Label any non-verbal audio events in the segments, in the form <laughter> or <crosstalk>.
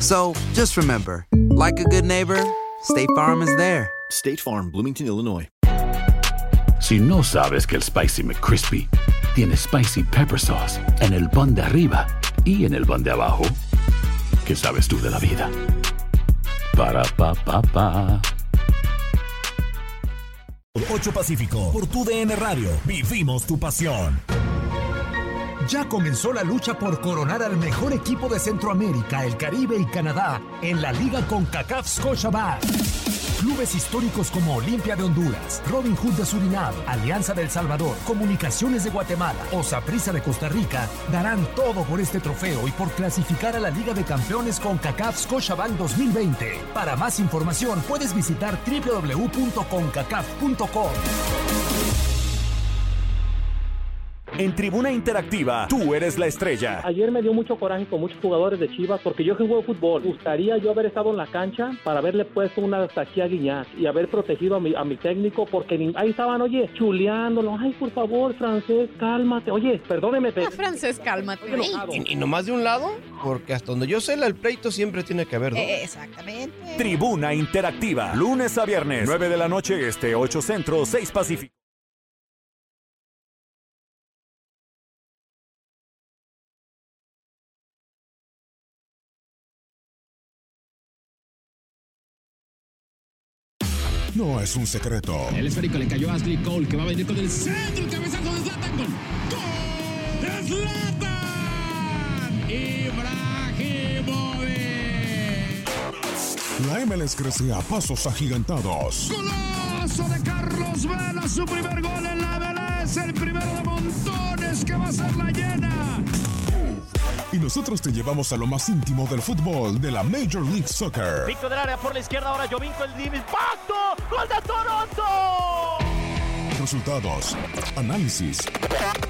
So just remember, like a good neighbor, State Farm is there. State Farm, Bloomington, Illinois. Si no sabes que el Spicy McCrispy tiene Spicy Pepper Sauce en el pan de arriba y en el pan de abajo, ¿qué sabes tú de la vida? Para, pa, pa, pa. 8 Pacífico, por tu DN Radio. Vivimos tu pasión. Ya comenzó la lucha por coronar al mejor equipo de Centroamérica, el Caribe y Canadá en la Liga CONCACAF Scotiabank. Clubes históricos como Olimpia de Honduras, Robin Hood de Surinam, Alianza del Salvador, Comunicaciones de Guatemala o Saprissa de Costa Rica darán todo por este trofeo y por clasificar a la Liga de Campeones CONCACAF Scotiabank 2020. Para más información puedes visitar www.concacaf.com. En Tribuna Interactiva, tú eres la estrella. Ayer me dio mucho coraje con muchos jugadores de Chivas porque yo que juego fútbol. Gustaría yo haber estado en la cancha para haberle puesto una taquilla a Guiñac y haber protegido a mi, a mi técnico porque ni- ahí estaban, oye, chuleándolo. Ay, por favor, francés, cálmate. Oye, perdóneme. pe- Francés, cálmate. ¿Y, y nomás de un lado? Porque hasta donde yo sé, el pleito siempre tiene que haber dos. Eh, Exactamente. Tribuna Interactiva, lunes a viernes, 9 de la noche este, 8 centro, 6 pacífico. No es un secreto. El esférico le cayó a Ashley Cole, que va a venir con el centro, el cabezazo de Zlatan. Gol. ¡Gol! ¡Zlatan! ¡Ibrahimovic! La MLS crece a pasos agigantados. ¡Golazo de Carlos Vela! Su primer gol en la MLS, el primero de montones que va a ser la llena. Y nosotros te llevamos a lo más íntimo del fútbol de la Major League Soccer. Pico del área por la izquierda, ahora Jovinko el impacto. ¡Gol de Toronto! Resultados, análisis,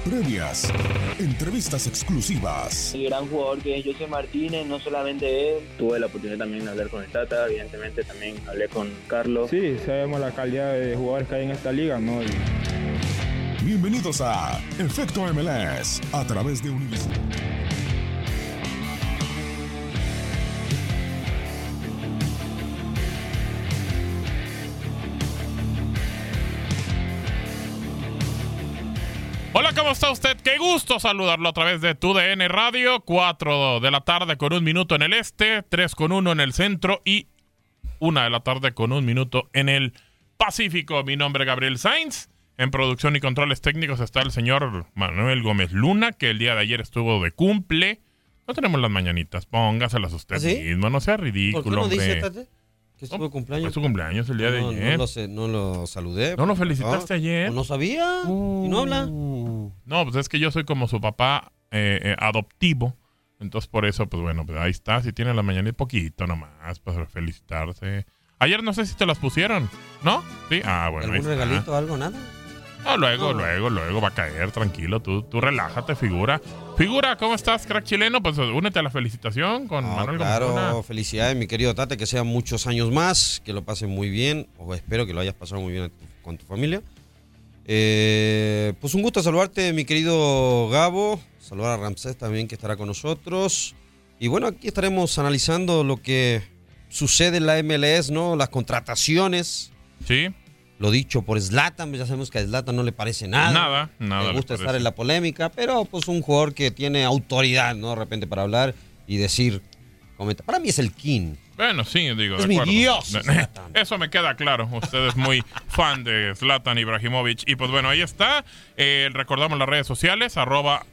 previas, entrevistas exclusivas. El gran jugador que es José Martínez, no solamente él. Tuve la oportunidad también de hablar con el Tata, evidentemente también hablé con Carlos. Sí, sabemos la calidad de jugadores que hay en esta liga, ¿no? Y Bienvenidos a Efecto MLS a través de Univision. Está usted? Qué gusto saludarlo a través de tu DN Radio. 4 de la tarde con un minuto en el este, 3 con 1 en el centro y 1 de la tarde con un minuto en el Pacífico. Mi nombre es Gabriel Sainz. En producción y controles técnicos está el señor Manuel Gómez Luna, que el día de ayer estuvo de cumple. No tenemos las mañanitas, póngaselas usted ¿Ah, sí? mismo, no sea ridículo, ¿Por qué no hombre. dice, estuvo de cumpleaños. Fue su cumpleaños el día de no, ayer. No lo, sé, no lo saludé. ¿No lo felicitaste Ah, ayer? No sabía. ¿Y no habla? No, pues es que yo soy como su papá eh, eh, adoptivo. Entonces, por eso, pues bueno, pues ahí está. Si tiene la mañana poquito nomás para felicitarse. Ayer no sé si te las pusieron, ¿no? Sí. Ah, bueno. ¿Algún regalito algo? Nada. No, luego, luego, luego va a caer, tranquilo. Tú, tú relájate, figura. Figura, ¿cómo estás, crack chileno? Pues únete a la felicitación con No, Manuel claro, felicidades, mi querido Tate, que sean muchos años más, que lo pasen muy bien, o espero que lo hayas pasado muy bien con tu familia. Eh, pues un gusto saludarte, mi querido Gabo. Saludar a Ramsés también, que estará con nosotros. Y bueno, aquí estaremos analizando lo que sucede en la MLS, ¿no? Las contrataciones. Sí. Lo dicho por Zlatan, ya sabemos que a Zlatan no le parece nada. Nada, nada Le gusta estar en la polémica, pero pues un jugador que tiene autoridad, ¿no? De repente para hablar y decir, comenta. Para mí es el King. Bueno, sí, digo, Es de mi acuerdo. Dios, <laughs> Eso me queda claro. Usted es muy <laughs> fan de Zlatan Ibrahimovic. Y pues bueno, ahí está. Eh, recordamos las redes sociales, arroba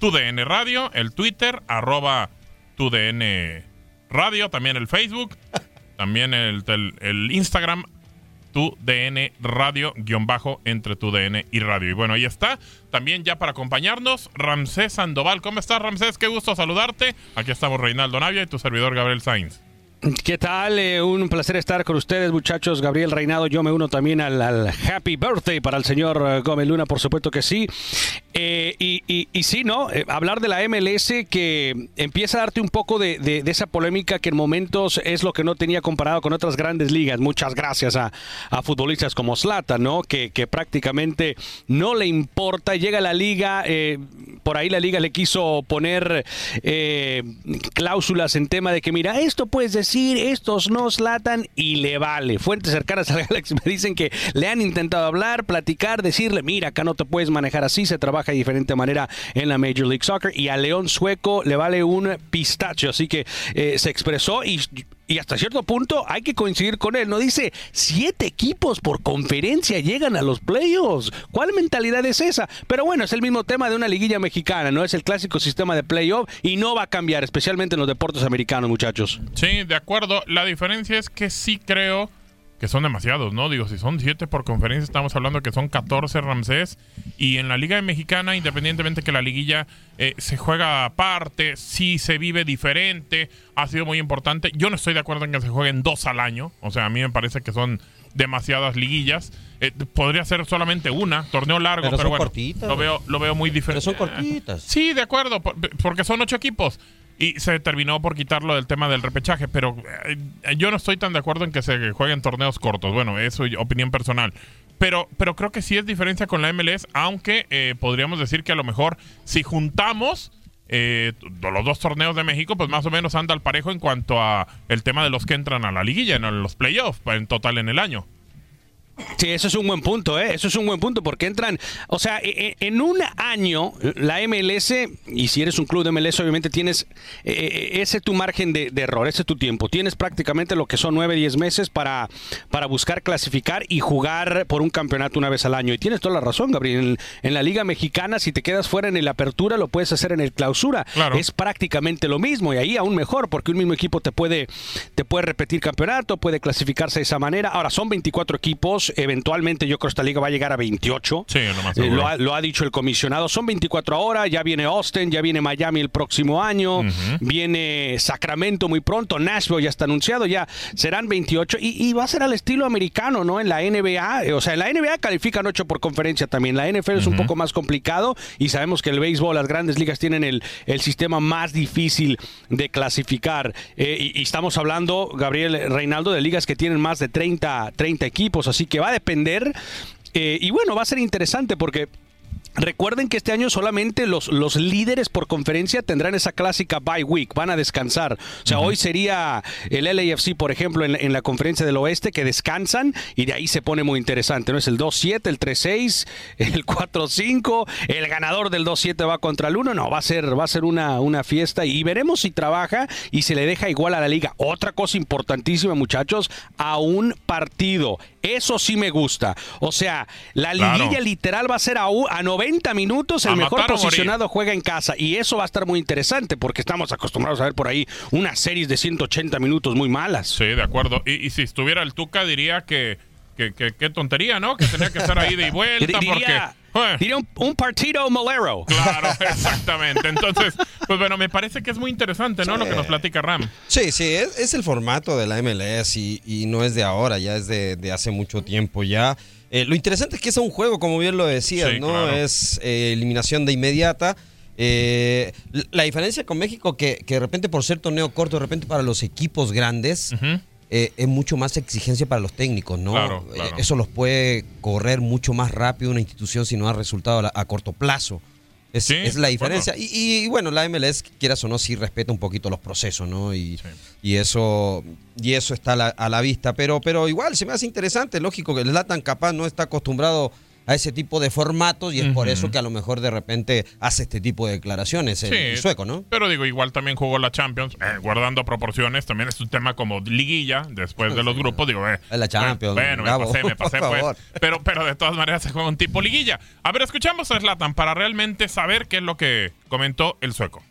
TUDN Radio, el Twitter, arroba TUDN Radio, también el Facebook, <laughs> también el, el- el Instagram, TUDN Radio, guion bajo, entre TUDN y Radio. Y bueno, ahí está. También ya para acompañarnos, Ramsés Sandoval. ¿Cómo estás, Ramsés? Qué gusto saludarte. Aquí estamos Reinaldo Navia y tu servidor Gabriel Sainz. ¿Qué tal? Eh, un placer estar con ustedes, muchachos. Gabriel Reinado, yo me uno también al, Happy Birthday para el señor eh, Gómez Luna, por supuesto que sí. Eh, y, y- y sí, ¿no? Hablar de la MLS que empieza a darte un poco de, esa polémica que en momentos es lo que no tenía comparado con otras grandes ligas. Muchas gracias a, futbolistas como Slata, ¿no? Que, que prácticamente no le importa. Llega la liga, por ahí la liga le quiso poner cláusulas en tema de que, mira, esto puedes decir, estos no Slatan y le vale. Fuentes cercanas al <laughs> Galaxy me dicen que le han intentado hablar, platicar, decirle, mira, acá no te puedes manejar así, se trabaja de diferente manera en la Major League Soccer y a León Sueco le vale un pistacho. Así que eh, se expresó y y hasta cierto punto hay que coincidir con él. No dice siete equipos por conferencia llegan a los playoffs. ¿Cuál mentalidad es esa? Pero bueno, es el mismo tema de una liguilla mexicana, ¿no? Es el clásico sistema de playoff y no va a cambiar, especialmente en los deportes americanos, muchachos. Sí, de acuerdo. La diferencia es que sí creo que son demasiados, ¿no? Digo, si son 7 por conferencia, estamos hablando que son 14 Ramsés. Y en la Liga Mexicana, independientemente que la liguilla eh, se juega aparte, sí se vive diferente, ha sido muy importante. Yo no estoy de acuerdo en que se jueguen dos al año. O sea, a mí me parece que son demasiadas liguillas. Eh, podría ser solamente una, torneo largo, Pero pero, son bueno, cortitas. lo veo, lo veo muy diferente. Pero son cortitas. Sí, de acuerdo, por- porque son ocho equipos. Y se terminó por quitarlo del tema del repechaje, pero eh, yo no estoy tan de acuerdo en que se jueguen torneos cortos. Bueno, eso es opinión personal. Pero, pero creo que sí es diferencia con la MLS, aunque eh, podríamos decir que a lo mejor si juntamos eh, los dos torneos de México, pues más o menos anda al parejo en cuanto a el tema de los que entran a la liguilla, en los playoffs, en total en el año. Sí, eso es un buen punto, ¿eh? Eso es un buen punto porque entran, o sea, e- e- en un año la MLS, y si eres un club de MLS, obviamente tienes eh, ese tu margen de, de error, ese tu tiempo. Tienes prácticamente lo que son 9, 10 meses para, para buscar clasificar y jugar por un campeonato una vez al año. Y tienes toda la razón, Gabriel. En, en la Liga Mexicana, si te quedas fuera en el apertura, lo puedes hacer en el clausura. Es prácticamente lo mismo y ahí aún mejor porque un mismo equipo te puede, te puede repetir campeonato, puede clasificarse de esa manera. Ahora, son 24 equipos, eventualmente yo creo que esta liga va a llegar a 28. Sí, lo más Eh, lo, ha, lo ha dicho el comisionado. Son 24 ahora, ya viene Austin, ya viene Miami el próximo año, viene Sacramento muy pronto, Nashville ya está anunciado, ya serán 28 y, y va a ser al estilo americano, ¿no? En la NBA, eh, o sea, en la NBA califican 8 por conferencia también, la NFL es un poco más complicado y sabemos que el béisbol, las grandes ligas tienen el, el sistema más difícil de clasificar Eh, y, y estamos hablando, Gabriel Reinaldo, de ligas que tienen más de 30, 30 equipos, así que va a depender eh, y bueno, va a ser interesante porque Recuerden que este año solamente los, los líderes por conferencia tendrán esa clásica bye week, van a descansar. O sea, hoy sería el LAFC, por ejemplo, en, en la conferencia del oeste, que descansan y de ahí se pone muy interesante. ¿no? Es el 2-7, el 3-6, el 4-5, el ganador del 2-7 va contra el 1. No, va a ser, va a ser una, una fiesta y veremos si trabaja y se le deja igual a la liga. Otra cosa importantísima, muchachos, a un partido. Eso sí me gusta. O sea, la Claro. liguilla literal va a ser a, a 90 minutos el A mejor morir. posicionado juega en casa y eso va a estar muy interesante porque estamos acostumbrados a ver por ahí unas series de 180 minutos muy malas. Sí, de acuerdo. Y, y si estuviera el Tuca, diría que, que, que- qué tontería, ¿no? Que tenía que estar ahí de y <laughs> vuelta Diría, porque... diría un, un partido molero. Claro, <laughs> exactamente. Entonces, pues bueno, me parece que es muy interesante, ¿no? Lo que nos platica Ram. Sí, sí, es, es el formato de la MLS y, y no es de ahora, ya es de, de hace mucho tiempo ya. Eh, lo interesante es que es un juego, como bien lo decías, Sí, ¿no? claro. Es eh, eliminación de inmediata. Eh, la diferencia con México que, que de repente por ser torneo corto, de repente para los equipos grandes, eh, es mucho más exigencia para los técnicos, ¿no? Claro, Eh. Eso los puede correr mucho más rápido una institución si no da resultado a corto plazo. Es, Sí, es la diferencia. bueno. Y, y, bueno, la MLS, quieras o no, sí respeta un poquito los procesos, ¿no? Y, y eso y eso está a la, a la vista. Pero, pero igual se me hace interesante, lógico que el Latan capaz no está acostumbrado a ese tipo de formatos y es por eso que a lo mejor de repente hace este tipo de declaraciones el, Sí, el sueco, ¿no? Pero digo, igual también jugó la Champions, eh, guardando proporciones. También es un tema como liguilla, después de los grupos. Digo, eh. Es la Champions, Bueno, me pasé, me <laughs> pasé, pues. Pero, pero de todas maneras se juega un tipo liguilla. A ver, escuchamos a Zlatan para realmente saber qué es lo que comentó el sueco.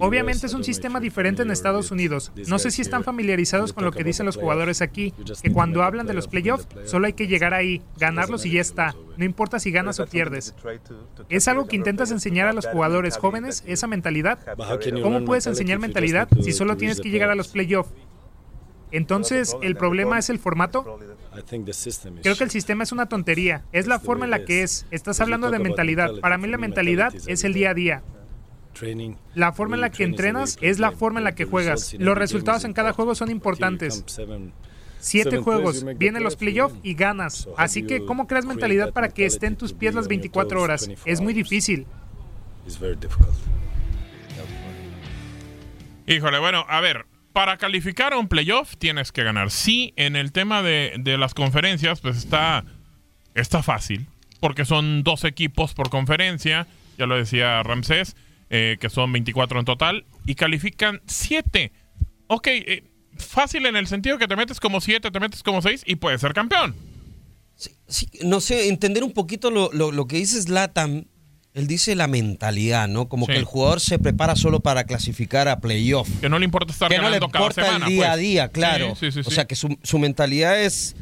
Obviamente es un sistema diferente en Estados Unidos. No sé si están familiarizados con lo que dicen los jugadores aquí, que cuando hablan de los playoffs, solo hay que llegar ahí, ganarlos y ya está. No importa si ganas o pierdes. Es algo que intentas enseñar a los jugadores jóvenes, esa mentalidad. ¿Cómo puedes enseñar mentalidad si solo tienes que llegar a los playoffs? Entonces, ¿el problema es el formato? Creo que el sistema es una tontería. Es la forma en la que es. Estás hablando de mentalidad. Para mí la mentalidad es el día a día. La forma en la que entrenas es la forma en la que juegas. Los resultados en cada juego son importantes. Siete juegos, vienen los playoffs y ganas. Así que, ¿cómo creas mentalidad para que esté en tus pies las 24 horas? Es muy difícil. Híjole, bueno, a ver, para calificar a un playoff tienes que ganar. Sí, en el tema de, de las conferencias, pues está, está fácil, porque son dos equipos por conferencia, ya lo decía Ramsés, eh, que son 24 en total, y califican 7. Ok, eh, fácil en el sentido que te metes como 7, te metes como 6 y puedes ser campeón. Sí, no sé, entender un poquito lo, lo, lo que dice Zlatan. Él dice la mentalidad, ¿no? Como Sí. que el jugador se prepara solo para clasificar a playoff. Que no le importa estar que no le ganando cada importa semana, el día a pues. día, claro. Sí, sí, sí, o sí. sea que su, su mentalidad es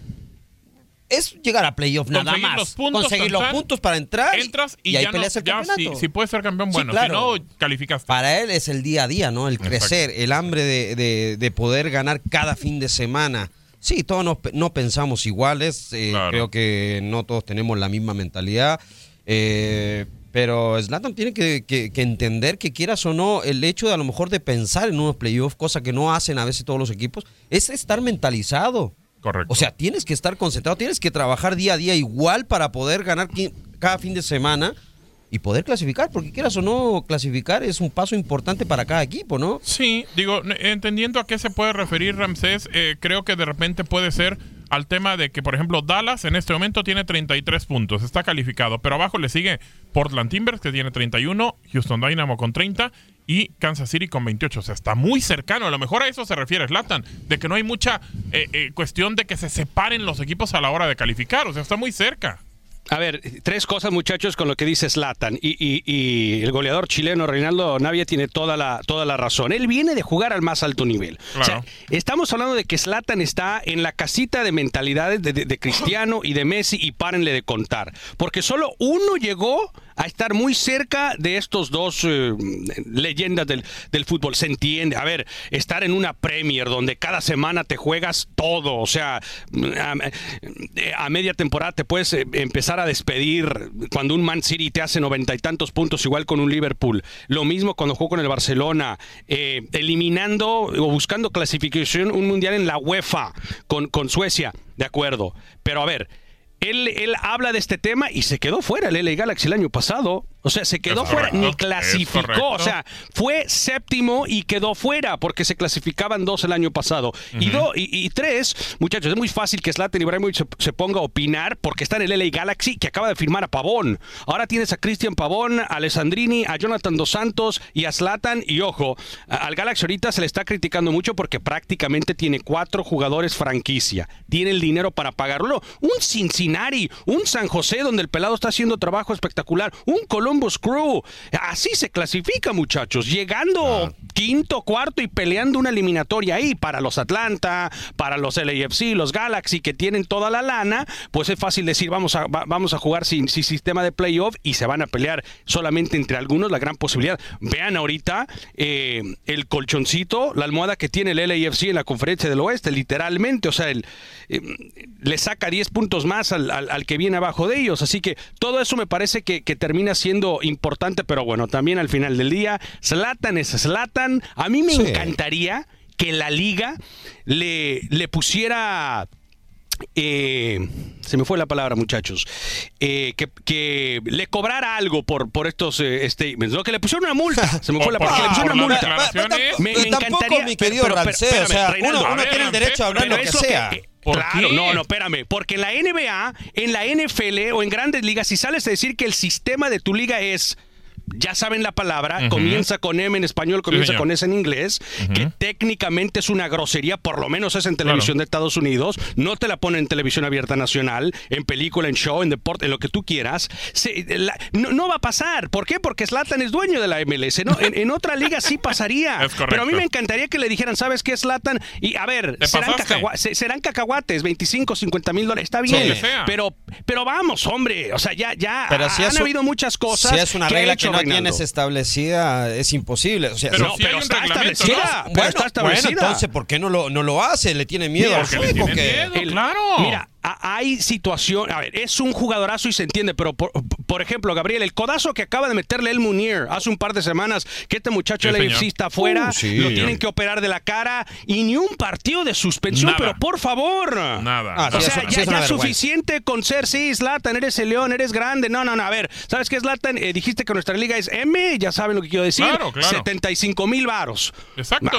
es llegar a playoff nada Conseguir más. los puntos, Conseguir los puntos para entrar. y- Entras y, y ahí ya, no, peleas el ya si, campeonato. si puedes ser campeón, Sí, bueno. claro. Si no, calificas. Para él es el día a día, ¿no? El crecer, el hambre de, de- de poder ganar cada fin de semana. Sí, todos no, no pensamos iguales. eh, Creo que no todos tenemos la misma mentalidad. eh, pero Zlatan tiene que, que- que entender que quieras o no, el hecho de a lo mejor de pensar en unos playoffs, cosa que no hacen a veces todos los equipos, es estar mentalizado. Correcto. O sea, tienes que estar concentrado, tienes que trabajar día a día igual para poder ganar cada fin de semana y poder clasificar, porque quieras o no, clasificar es un paso importante para cada equipo, ¿no? Sí, digo, entendiendo a qué se puede referir Ramsés, eh, creo que de repente puede ser al tema de que, por ejemplo, Dallas en este momento tiene 33 puntos, está calificado, pero abajo le sigue Portland Timbers que tiene 31, Houston Dynamo con 30 y Kansas City con 28. O sea, está muy cercano. A lo mejor a eso se refiere Slatan, de que no hay mucha eh, eh, cuestión de que se separen los equipos a la hora de calificar. O sea, está muy cerca. A ver, tres cosas, muchachos, con lo que dice Slatan. Y, y- y el goleador chileno Reinaldo Navia tiene toda la, toda la razón. Él viene de jugar al más alto nivel. O sea, estamos hablando de que Slatan está en la casita de mentalidades de, de- de Cristiano y de Messi y párenle de contar. Porque solo uno llegó a estar muy cerca de estos dos eh, leyendas del, del fútbol. Se entiende. A ver, estar en una Premier donde cada semana te juegas todo. O sea, a, a media temporada te puedes eh, empezar a despedir cuando un Man City te hace noventa y tantos puntos, igual con un Liverpool. Lo mismo cuando jugó con el Barcelona, eh, eliminando o buscando clasificación un mundial en la UEFA con, con Suecia. De acuerdo. Pero a ver. Él, él habla de este tema y se quedó fuera el LA Galaxy el año pasado. O sea, se quedó Es fuera, correcto, ni clasificó. O sea, fue séptimo y quedó fuera porque se clasificaban dos el año pasado. y, do- y, y tres, muchachos, es muy fácil que Zlatan Ibrahimovic se, se ponga a opinar porque está en el LA Galaxy que acaba de firmar a Pavón. Ahora tienes a Cristian Pavón, a Alessandrini, a Jonathan Dos Santos y a Zlatan. Y ojo, a- al Galaxy ahorita se le está criticando mucho porque prácticamente tiene cuatro jugadores franquicia. Tiene el dinero para pagarlo. Un Cincinnati, un San José donde el pelado está haciendo trabajo espectacular, un Columbus Crew. Así se clasifica, muchachos. Llegando quinto, cuarto y peleando una eliminatoria ahí para los Atlanta, para los LAFC, los Galaxy que tienen toda la lana, pues es fácil decir vamos a, va- vamos a jugar sin, sin sistema de playoff y se van a pelear solamente entre algunos, la gran posibilidad. Vean ahorita eh, el colchoncito, la almohada que tiene el LAFC en la conferencia del oeste, literalmente, o sea, el, eh, le saca 10 puntos más al, al- al que viene abajo de ellos. Así que todo eso me parece que, que termina siendo importante, pero bueno, también al final del día, Slatan es Slatan. A mí me Sí. encantaría que la liga le, le pusiera eh, se me fue la palabra, muchachos, eh, que, que le cobrara algo por, por estos eh, statements, ¿no? Que le pusieron una multa. <laughs> Se me fue la palabra. Que le pusieron una multa. Me, me Pero tampoco, encantaría. mi querido Ramsés, o sea, uno- uno tiene el derecho a hablar pero lo que sea. eh, ¿Por claro, qué? no, no, espérame. Porque en la NBA, en la NFL o en grandes ligas, si sales a decir que el sistema de tu liga es. Ya saben la palabra, comienza con M en español, comienza con S en inglés, que técnicamente es una grosería, por lo menos es en televisión de Estados Unidos, no te la ponen en televisión abierta nacional, en película, en show, en deporte, en lo que tú quieras. Se- la- no, no va a pasar. ¿Por qué? Porque Slatan es dueño de la MLS. ¿no? En, en otra liga sí pasaría. <laughs> Es correcto. Pero a mí me encantaría que le dijeran, ¿sabes qué, Slatan? Y a ver, serán, se- serán cacahuates, 25, 50 mil dólares, está Sí. bien. Sea. Pero, pero vamos, hombre, o sea, ya, ya Pero si han es, habido muchas cosas. Si es una que regla hecho que no Reinaldo. tienes establecida, es imposible. O sea, Pero no, hay un está establecida. ¿no? Pero Bueno, está establecida. bueno, entonces, ¿por qué no lo, no lo hace? Le tiene miedo Mira, al fútbol. que- El- Mira, a- hay situación, a ver, es un jugadorazo y se entiende, pero por, por ejemplo, Gabriel, el codazo que acaba de meterle el Munier hace un par de semanas, que este muchacho Sí, del señor. AFC está afuera, Uh, sí. lo tienen que operar de la cara y ni un partido de suspensión, Nada. pero por favor. Nada. Ah, o sí, sea, eso- sí ya, es ya suficiente con ser, sí, Zlatan, eres el león, eres grande. No, no, no, a ver, ¿sabes qué, Zlatan? Eh, dijiste que nuestra liga es M, ya saben lo que quiero decir. Claro, claro. 75 mil varos. Exacto.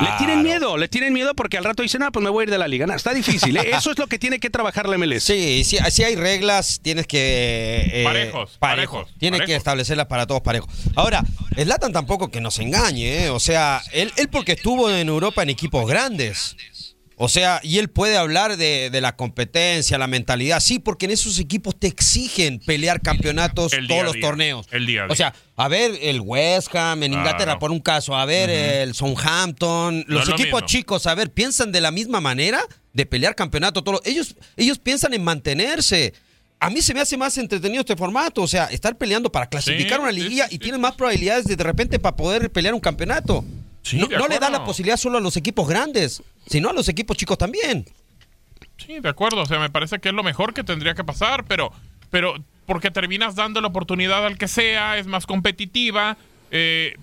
Le tienen miedo, le tienen miedo porque al rato dicen, ah, pues me voy a ir de la liga. No, está difícil, ¿eh? <laughs> Eso es lo que tiene que trabajar la MLS. Sí, sí, si hay reglas, tienes que... eh, Parejos, parejos, Tienes que establecerlas para todos parejos. Ahora, Zlatan tampoco que nos engañe, ¿eh? O sea, él, él porque estuvo en Europa en equipos grandes. O sea, y él puede hablar de, de la competencia, la mentalidad. Sí, porque en esos equipos te exigen pelear campeonatos El día todos los día, torneos. el día. O sea, a ver el West Ham en Inglaterra, por un caso, a ver el Southampton, los equipos chicos, a ver, piensan de la misma manera de pelear campeonato. Todos los- ellos, ellos piensan en mantenerse. A mí se me hace más entretenido este formato, o sea, estar peleando para clasificar Sí, una sí, liguilla y tienen más probabilidades de de repente para poder pelear un campeonato. No no le da la posibilidad solo a los equipos grandes, sino a los equipos chicos también. Sí, de acuerdo. O sea, me parece que es lo mejor que tendría que pasar, pero, pero porque terminas dando la oportunidad al que sea, es más competitiva. eh,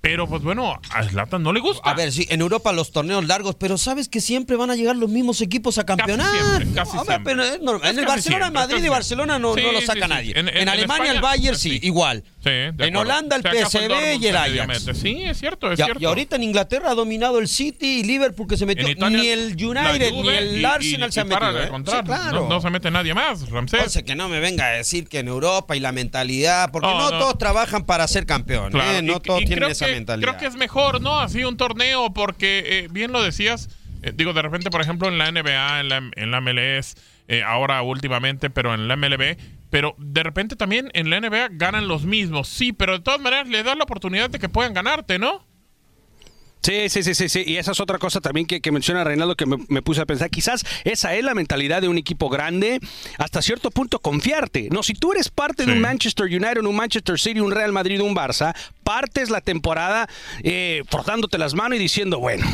pero pues bueno, a Zlatan no le gusta. A ver, sí, en Europa los torneos largos, pero sabes que siempre van a llegar los mismos equipos a campeonar. siempre, casi No, hombre, siempre. pero es normal. Es en el casi Barcelona, siempre, Madrid casi y Barcelona no, siempre. no lo Sí, saca sí, sí. nadie. En- En, en- en Alemania España, el Bayern sí, sí. igual. Sí, de en. Holanda el PSV y el Ajax. Sí, es cierto, es y, cierto. y ahorita en Inglaterra ha dominado el City y Liverpool que se metió. Italia, ni el United Juve ni el y- Arsenal y- se para metido. ¿eh? contar. Sí, claro. no, no se mete nadie más, Ramsés. Entonces que no me venga a decir que en Europa y la mentalidad, porque No, todos trabajan para ser campeón, ¿eh? no todos tienen esa que-. Creo que es mejor, ¿no? Así un torneo, porque eh, bien lo decías, eh, digo, de repente, por ejemplo, en la NBA, en la, en la MLS, eh, ahora últimamente, pero en la MLB, pero de repente también en la NBA ganan los mismos, sí, pero de todas maneras le das la oportunidad de que puedan ganarte, ¿no? Sí, sí, sí, sí, sí. Y esa es otra cosa también que, que menciona Reinaldo que me, me puse a pensar. Quizás esa es la mentalidad de un equipo grande, hasta cierto punto confiarte. No, si tú eres parte de un Manchester United, un Manchester City, un Real Madrid, un Barça, partes la temporada eh, frotándote las manos y diciendo, bueno,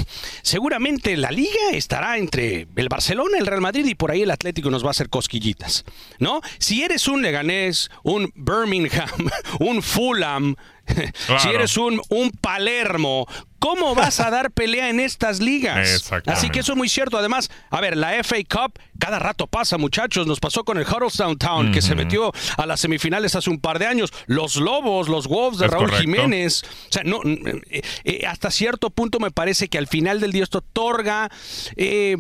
seguramente la liga estará entre el Barcelona, el Real Madrid y por ahí el Atlético nos va a hacer cosquillitas, ¿no? Si eres un Leganés, un Birmingham, <laughs> un Fulham, <laughs> si eres un, un Palermo, ¿cómo vas a dar pelea en estas ligas? Así que eso es muy cierto. Además, a ver, la FA Cup cada rato pasa, muchachos. Nos pasó con el Huddlestone Town, que se metió a las semifinales hace un par de años. Los Lobos, los Wolves de Es Raúl correcto. Jiménez. O sea, no, eh, eh, hasta cierto punto me parece que al final del día esto otorga... eh,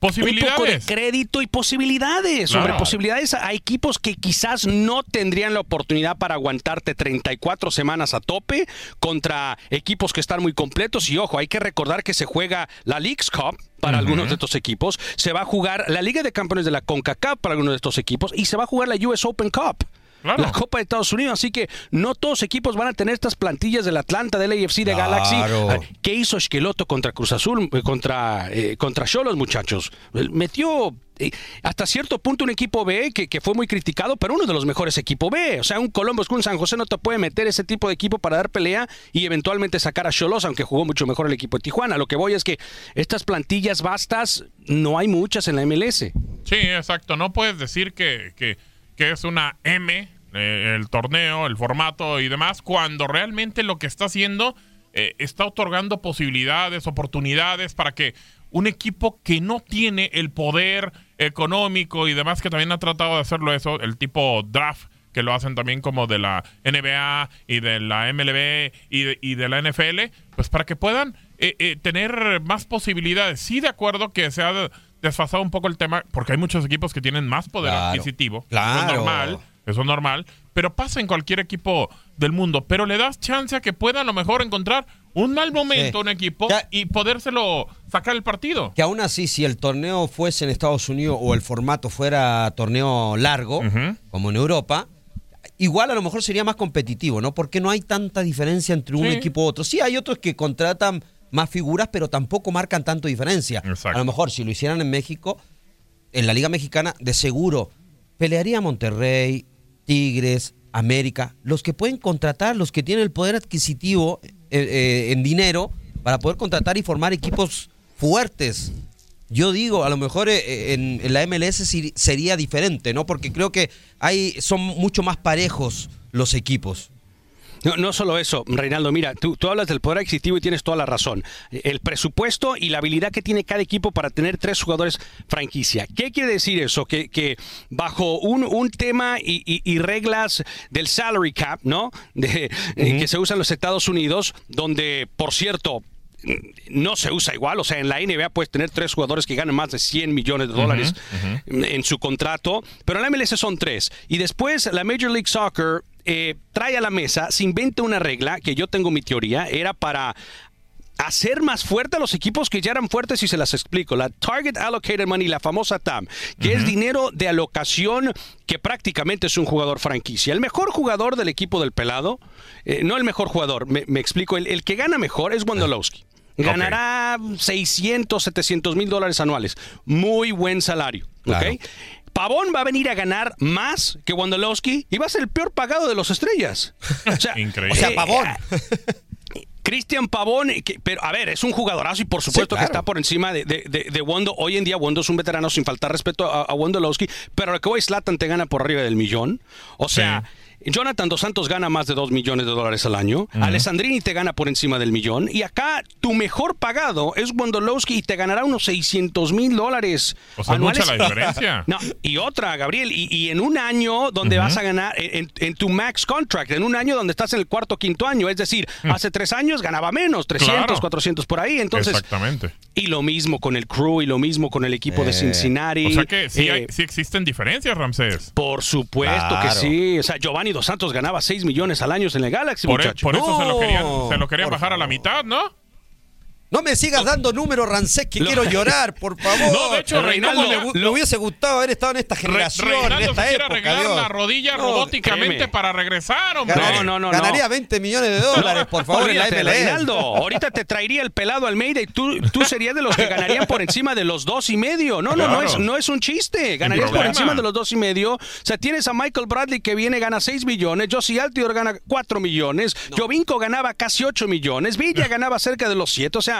un poco de Posibilidades. crédito y posibilidades. Sobre Claro. posibilidades a equipos que quizás no tendrían la oportunidad para aguantarte 34 semanas a tope contra equipos que están muy completos. Y ojo, hay que recordar que se juega la Leagues Cup para algunos de estos equipos. Se va a jugar la Liga de Campeones de la CONCACAF para algunos de estos equipos. Y se va a jugar la US Open Cup. La Copa de Estados Unidos, así que no todos equipos van a tener estas plantillas del Atlanta, del AFC, de Galaxy. Claro. Ah, ¿Qué hizo Esqueloto contra Cruz Azul, eh, contra eh, contra Cholos, muchachos? Eh, Metió eh, hasta cierto punto un equipo B que, que fue muy criticado, pero uno de los mejores equipos B. O sea, un Columbus un San José no te puede meter ese tipo de equipo para dar pelea y eventualmente sacar a Cholos, aunque jugó mucho mejor el equipo de Tijuana. Lo que voy es que estas plantillas vastas no hay muchas en la MLS. Sí, exacto. No puedes decir que, que, que es una M, eh, el torneo, el formato y demás, cuando realmente lo que está haciendo eh, está otorgando posibilidades, oportunidades para que un equipo que no tiene el poder económico y demás, que también ha tratado de hacerlo eso, el tipo draft, que lo hacen también como de la NBA y de la MLB y de, y de la NFL, pues para que puedan eh, tener más posibilidades. Sí, de acuerdo que se ha desfasado un poco el tema, porque hay muchos equipos que tienen más poder Claro. adquisitivo. Eso Claro. es normal, eso es normal, pero pasa en cualquier equipo del mundo. Pero le das chance a que pueda a lo mejor encontrar un mal momento a un equipo y podérselo sacar el partido. Que aún así, si el torneo fuese en Estados Unidos o el formato fuera torneo largo, como en Europa, igual a lo mejor sería más competitivo, ¿no? Porque no hay tanta diferencia entre un Sí. equipo u otro. Sí, hay otros que contratan más figuras, pero tampoco marcan tanto diferencia. A lo mejor si lo hicieran en México, en la Liga Mexicana, de seguro pelearía Monterrey, Tigres, América, los que pueden contratar, los que tienen el poder adquisitivo eh, eh, en dinero para poder contratar y formar equipos fuertes. Yo digo, a lo mejor eh, en, en la MLS sería diferente, ¿no? Porque creo que hay, son mucho más parejos los equipos. No, no solo eso, Reinaldo, mira, tú, tú hablas del poder adquisitivo y tienes toda la razón. El presupuesto y la habilidad que tiene cada equipo para tener tres jugadores franquicia. ¿Qué quiere decir eso? Que, que bajo un, un tema y, y- y reglas del salary cap, ¿no? De, eh, que se usa en los Estados Unidos, donde, por cierto, no se usa igual. O sea, en la NBA puedes tener tres jugadores que ganan más de 100 millones de dólares en su contrato, pero en la MLS son tres. Y después la Major League Soccer eh, trae a la mesa, se inventa una regla, que yo tengo mi teoría, era para hacer más fuerte a los equipos que ya eran fuertes y se las explico. La Target Allocated Money, la famosa TAM, que es dinero de alocación que prácticamente es un jugador franquicia. El mejor jugador del equipo del pelado, eh, no el mejor jugador, me, me explico, el, el que gana mejor es Wondolowski. Ganará 600, 700 mil dólares anuales. Muy buen salario. Pavón va a venir a ganar más que Wondolowski y va a ser el peor pagado de los estrellas. O sea, <laughs> Increíble. O sea, Pavón. Cristian Pavón, que- pero a ver, es un jugadorazo y por supuesto claro. que está por encima de, de, de- de Wondo. Hoy en día Wondo es un veterano sin faltar respeto a, a Wondolowski, pero lo que voy, Slatan te gana por arriba del millón. O sea, Jonathan Dos Santos gana más de dos millones de dólares al año. Alessandrini te gana por encima del millón. Y acá tu mejor pagado es Wondolowski y te ganará unos 600 mil dólares. O sea, es mucha anuales. la diferencia. <laughs> No, y otra, Gabriel, y, y en un año donde vas a ganar, en, en tu max contract, en un año donde estás en el cuarto o quinto año, es decir, hace tres años ganaba menos, 300, Mm. Claro. 400 por ahí, entonces... Exactamente. Y lo mismo con el crew y lo mismo con el equipo de Eh, Cincinnati. O sea que sí, Eh, hay- sí existen diferencias, Ramsés. Por supuesto que sí. O sea, Giovanni Dos Santos ganaba 6 millones al año en el Galaxy, Por, e- muchacho. por eso se lo querían, se lo querían bajar a la mitad, ¿no? No me sigas dando números, Rancés, que quiero llorar, por favor. <laughs> No, de hecho, Reinaldo, ¿Cómo me, gu- me hubiese gustado haber estado en esta generación, en Reinaldo esta se quiere época. arreglar Dios. la rodilla No, robóticamente créeme. para regresar, hombre. Ganaría, no, no, ganaría 20 millones de dólares, por favor, en la Olvídate, MLS. Reinaldo, ahorita te traería el pelado Almeida y tú, tú serías de los que ganarían por encima de los dos y medio. No, no, no es, no es un chiste. Ganarías por encima de los dos y medio. O sea, tienes a Michael Bradley que viene, gana 6 millones. Josie Altior gana 4 millones. Jovinko ganaba casi 8 millones. Villa ganaba cerca de los 7. O sea,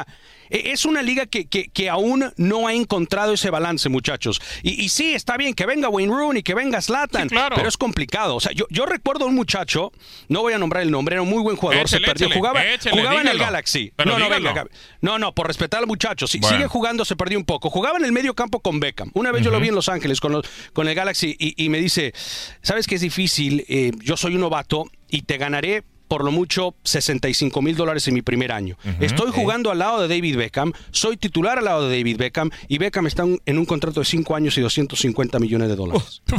e- es una liga que, que- que aún no ha encontrado ese balance, muchachos. Y, y sí, está bien que venga Wayne Rooney, que venga Slatan, Sí, claro. pero es complicado. O sea, yo, yo recuerdo a un muchacho, no voy a nombrar el nombre, era un muy buen jugador, Échale, se perdió. échale, jugaba échale, jugaba en el. Galaxy. Pero no, no, dígalo. venga, Gaby. no, no, por respetar al muchacho. Si, Bueno. Sigue jugando, se perdió un poco. Jugaba en el medio campo con Beckham. Una vez yo lo vi en Los Ángeles con, los- con el Galaxy y, y me dice, ¿sabes qué es difícil? Eh, yo soy un novato y te ganaré por lo mucho 65 mil dólares en mi primer año. Estoy jugando al lado de David Beckham, soy titular al lado de David Beckham y Beckham está un- en un contrato de 5 años y 250 millones de dólares. <laughs>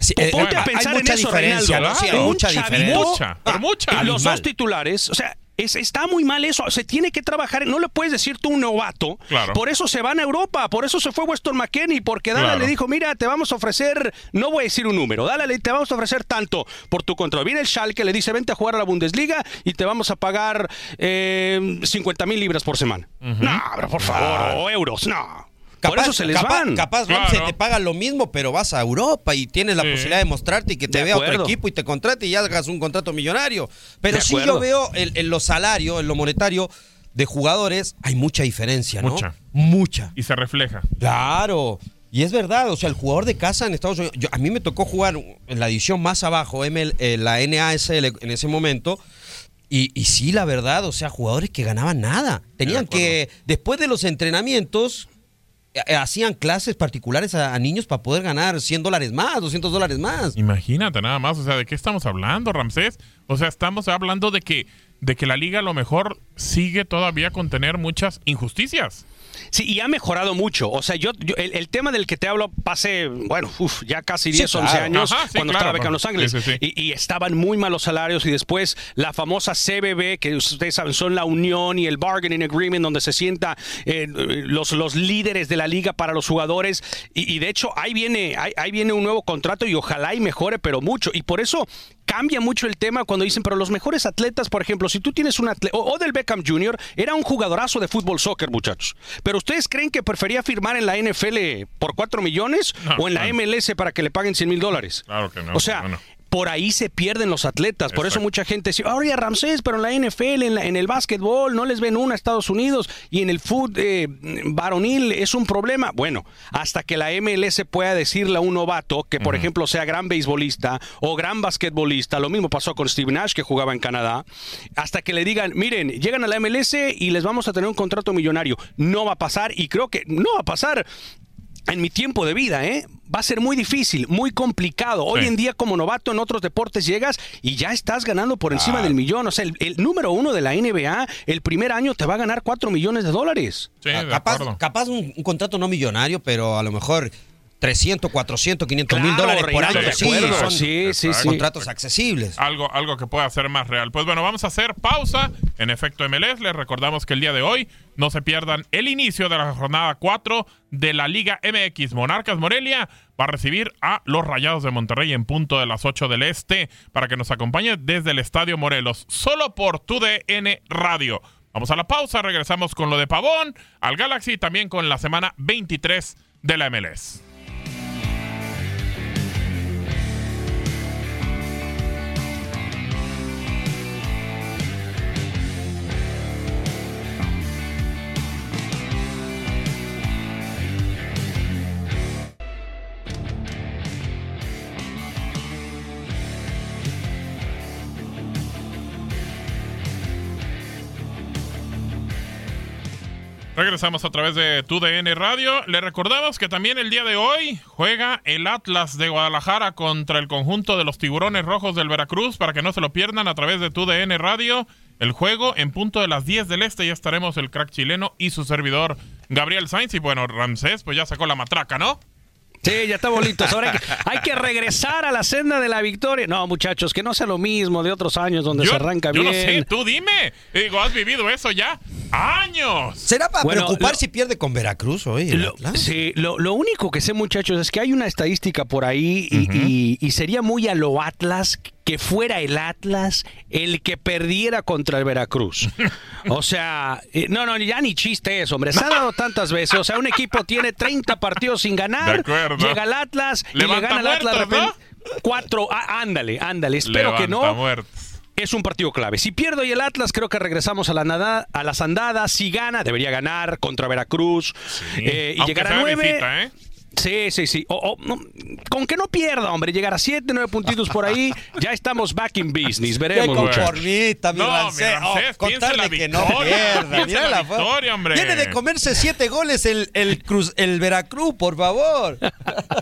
Sí, eh, Ponte a hay pensar en mucha eso, diferencia, Reinaldo. ¿no? Sí, hay mucha chavito, diferencia. Mucha, pero mucha. Y los dos titulares, o sea, es- está muy mal eso. Se tiene que trabajar. No le puedes decir tú un novato. Claro. Por eso se van a Europa. Por eso se fue Weston McKenney. Porque Dala Claro. le dijo: Mira, te vamos a ofrecer. No voy a decir un número. Dala le te vamos a ofrecer tanto por tu control. Viene el Schalke, le dice: Vente a jugar a la Bundesliga y te vamos a pagar eh, 50 mil libras por semana. No, pero por favor. O euros. No. Por eso se les capaz, van. Capaz, Claro. Ramsey, te pagan lo mismo, pero vas a Europa y tienes la Sí. posibilidad de mostrarte y que te De vea otro equipo y te contrate y hagas un contrato millonario. Pero De sí acuerdo. yo veo en, en los salarios, en lo monetario de jugadores, hay mucha diferencia, ¿no? Mucha. Mucha. Y se refleja. Claro. Y es verdad, o sea, el jugador de casa en Estados Unidos, yo- a mí me tocó jugar en la división más abajo, ML, eh, la NASL en ese momento, Y, y sí, la verdad, o sea, jugadores que ganaban nada. Tenían que, después de los entrenamientos, hacían clases particulares a, a niños para poder ganar 100 dólares más, 200 dólares más. Imagínate nada más, o sea, ¿de qué estamos hablando, Ramsés? O sea, estamos hablando de que, de que la liga a lo mejor sigue todavía con tener muchas injusticias. Sí, y ha mejorado mucho. O sea, yo, yo- el, el tema del que te hablo pasé, bueno, uf, ya casi Sí, 10, 11 claro. años Ajá, sí, cuando claro, estaba acá en Los Ángeles. sí, sí, sí. Y, y estaban muy malos salarios y después la famosa CBB, que ustedes saben, son la unión y el bargaining agreement donde se sienta eh, los, los líderes de la liga para los jugadores. Y, y de hecho, ahí viene, ahí, ahí viene un nuevo contrato y ojalá y mejore, pero mucho. Y por eso cambia mucho el tema cuando dicen, pero los mejores atletas, por ejemplo, si tú tienes un atleta, o, del Beckham Jr., era un jugadorazo de fútbol soccer, muchachos. Pero ustedes creen que prefería firmar en la NFL por 4 millones No, o en la. MLS para que le paguen 100 mil dólares? Claro que no. O sea, no. Por ahí se pierden los atletas. Por eso mucha gente dice, oye, Ramsés, pero en la NFL, en, la- en el básquetbol, no les ven una a Estados Unidos y en el fútbol eh, varonil es un problema. Bueno, hasta que la MLS pueda decirle a un novato que, por ejemplo, sea gran beisbolista o gran basquetbolista, lo mismo pasó con Steve Nash, que jugaba en Canadá, hasta que le digan, miren, llegan a la MLS y les vamos a tener un contrato millonario. No va a pasar y creo que no va a pasar en mi tiempo de vida, ¿eh? Va a ser muy difícil, muy complicado. Hoy Sí. en día, como novato en otros deportes, llegas y ya estás ganando por encima del millón. O sea, el, el número uno de la NBA, el primer año te va a ganar 4 millones de dólares. Sí, Ah, de capaz, capaz un, un contrato no millonario, pero a lo mejor 300, 400, 500 mil Claro, dólares por año. son Sí, sí, sí. contratos accesibles. Algo, algo que pueda ser más real. Pues bueno, vamos a hacer pausa en efecto MLS. Les recordamos que el día de hoy no se pierdan el inicio de la jornada 4 de la Liga MX. Monarcas Morelia va a recibir a los Rayados de Monterrey en punto de las 8 del Este para que nos acompañe desde el Estadio Morelos, solo por TUDN Radio. Vamos a la pausa, regresamos con lo de Pavón, al Galaxy y también con la semana 23 de la MLS. Regresamos a través de TUDN Radio. Le recordamos que también el día de hoy juega el Atlas de Guadalajara contra el conjunto de los Tiburones Rojos del Veracruz para que no se lo pierdan a través de TUDN Radio. El juego en punto de las 10 del Este ya estaremos el crack chileno y su servidor Gabriel Sainz. Y bueno, Ramsés pues ya sacó la matraca, ¿no? Sí, ya está bonito. Ahora hay que, hay que regresar a la senda de la victoria. No, muchachos, que no sea lo mismo de otros años donde yo, se arranca yo bien. no sé, tú dime. Digo, has vivido eso ya años. ¿Será para Bueno, preocupar lo- si pierde con Veracruz hoy? el Lo, Atlas? sí, lo, lo único que sé, muchachos, es que hay una estadística por ahí y, y- y sería muy a lo Atlas que fuera el Atlas el que perdiera contra el Veracruz. <laughs> O sea, eh, no, no, ya ni chiste eso, hombre. Se ha dado tantas veces. O sea, un equipo tiene 30 partidos sin ganar, De acuerdo. llega al Atlas y le gana al Atlas de repente. Cuatro, ah, ándale, ándale. Espero que no. muertos. Es un partido clave. Si pierdo y el Atlas, creo que regresamos a, la nada, a las andadas. Si gana, debería ganar contra Veracruz. eh, y Aunque llegar a nueve. visita, ¿eh? Sí, sí, sí. O- o, no, con que no pierda, hombre. Llegar a siete, nueve puntitos por ahí. <laughs> ya estamos back in business. Qué Veremos. muchachos. conformista, mi No, Rancés. mi Rancés, Oh, en la contarle que no pierda. Mira la la victoria, hombre. Viene de comerse siete goles el, el, Cruz, el Veracruz, por favor. <laughs>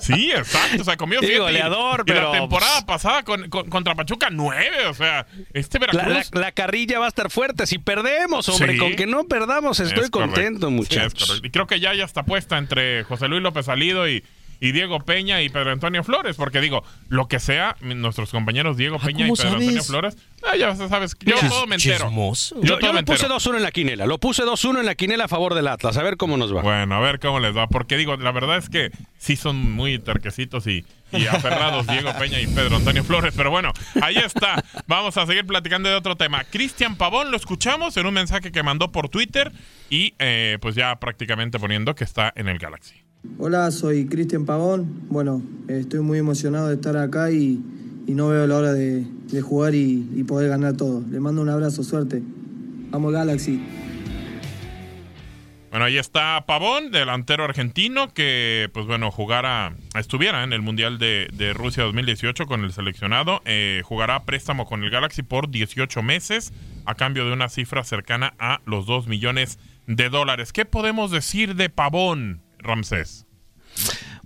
Sí, exacto. O sea, comió Sí, siete y- goleador, y, pero, la temporada pues, pasada con, con- contra Pachuca nueve. O sea, este La, Veracruz. la- la carrilla va a estar fuerte. Si perdemos, hombre, Sí. con que no perdamos, estoy Es correcto. contento, Sí, es muchachos. correcto. y creo que ya ya está puesta entre José Luis López Y, y Diego Peña y Pedro Antonio Flores, porque digo, lo que sea, nuestros compañeros Diego Peña y ¿cómo Pedro sabes? Antonio Flores, ah, ya sabes, yo Chis- todo me entero. chismoso. yo, todo yo me lo puse entero. 2-1 en la quinela. Lo puse 2-1 en la quinela a favor del Atlas. A ver cómo nos va. Bueno, a ver cómo les va, porque digo, la verdad es que sí son muy terquecitos y, y aferrados <laughs> Diego Peña y Pedro Antonio Flores, pero bueno, ahí está. Vamos a seguir platicando de otro tema. Cristian Pavón lo escuchamos en un mensaje que mandó por Twitter y eh, pues ya prácticamente poniendo que está en el Galaxy. Hola, soy Cristian Pavón. Bueno, estoy muy emocionado de estar acá y, no veo la hora de, jugar y, poder ganar todo. Le mando un abrazo, suerte. Vamos Galaxy. Bueno, ahí está Pavón, delantero argentino, que, pues bueno, jugara, estuviera en el Mundial de, de Rusia 2018 con el seleccionado. Eh, jugará préstamo con el Galaxy por 18 meses. a cambio de una cifra cercana a los 2 millones de dólares. ¿Qué podemos decir de Pavón, Ramsés?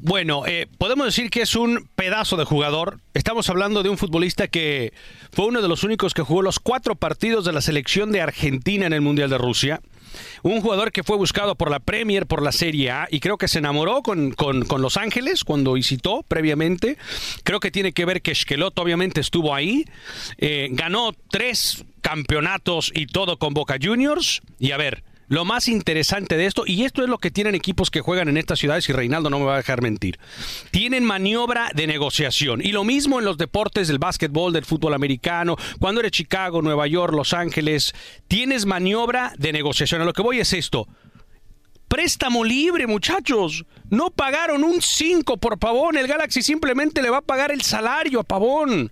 Bueno, eh, podemos decir que es un pedazo de jugador. Estamos hablando de un futbolista que fue uno de los únicos que jugó los cuatro partidos de la selección de Argentina en el Mundial de Rusia. Un jugador que fue buscado por la Premier, por la Serie A, y creo que se enamoró con, con, Los Ángeles cuando visitó previamente. Creo que tiene que ver que Esquelot obviamente estuvo ahí. Eh, ganó tres campeonatos y todo con Boca Juniors. Y a ver, lo más interesante de esto, y esto es lo que tienen equipos que juegan en estas ciudades, y Reinaldo no me va a dejar mentir, tienen maniobra de negociación. Y lo mismo en los deportes del básquetbol, del fútbol americano, cuando eres Chicago, Nueva York, Los Ángeles, tienes maniobra de negociación. A lo que voy es esto. Préstamo libre, muchachos. No pagaron un 5 por Pavón. El Galaxy simplemente le va a pagar el salario a Pavón.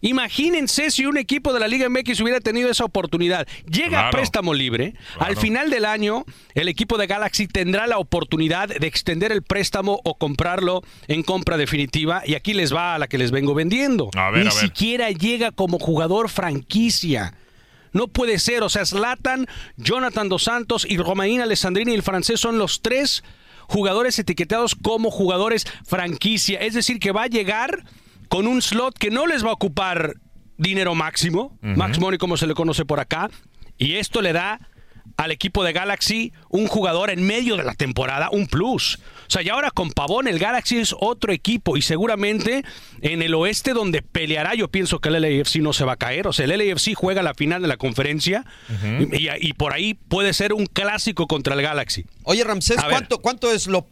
Imagínense si un equipo de la Liga MX hubiera tenido esa oportunidad. Llega a préstamo libre. Al final del año, el equipo de Galaxy tendrá la oportunidad de extender el préstamo o comprarlo en compra definitiva. Y aquí les va a la que les vengo vendiendo. A ver, Ni a ver. siquiera llega como jugador franquicia. No puede ser. O sea, Zlatan, Jonathan Dos Santos y Romain Alessandrini, el francés, son los tres jugadores etiquetados como jugadores franquicia. Es decir, que va a llegar con un slot que no les va a ocupar dinero máximo, max money como se le conoce por acá, y esto le da al equipo de Galaxy un jugador en medio de la temporada, un plus. O sea, y ahora con Pavón el Galaxy es otro equipo y seguramente en el oeste donde peleará, yo pienso que el LAFC no se va a caer. O sea, el LAFC juega la final de la conferencia y, y- y por ahí puede ser un clásico contra el Galaxy. Oye, Ramsés. ¿cuánto, ¿cuánto es lo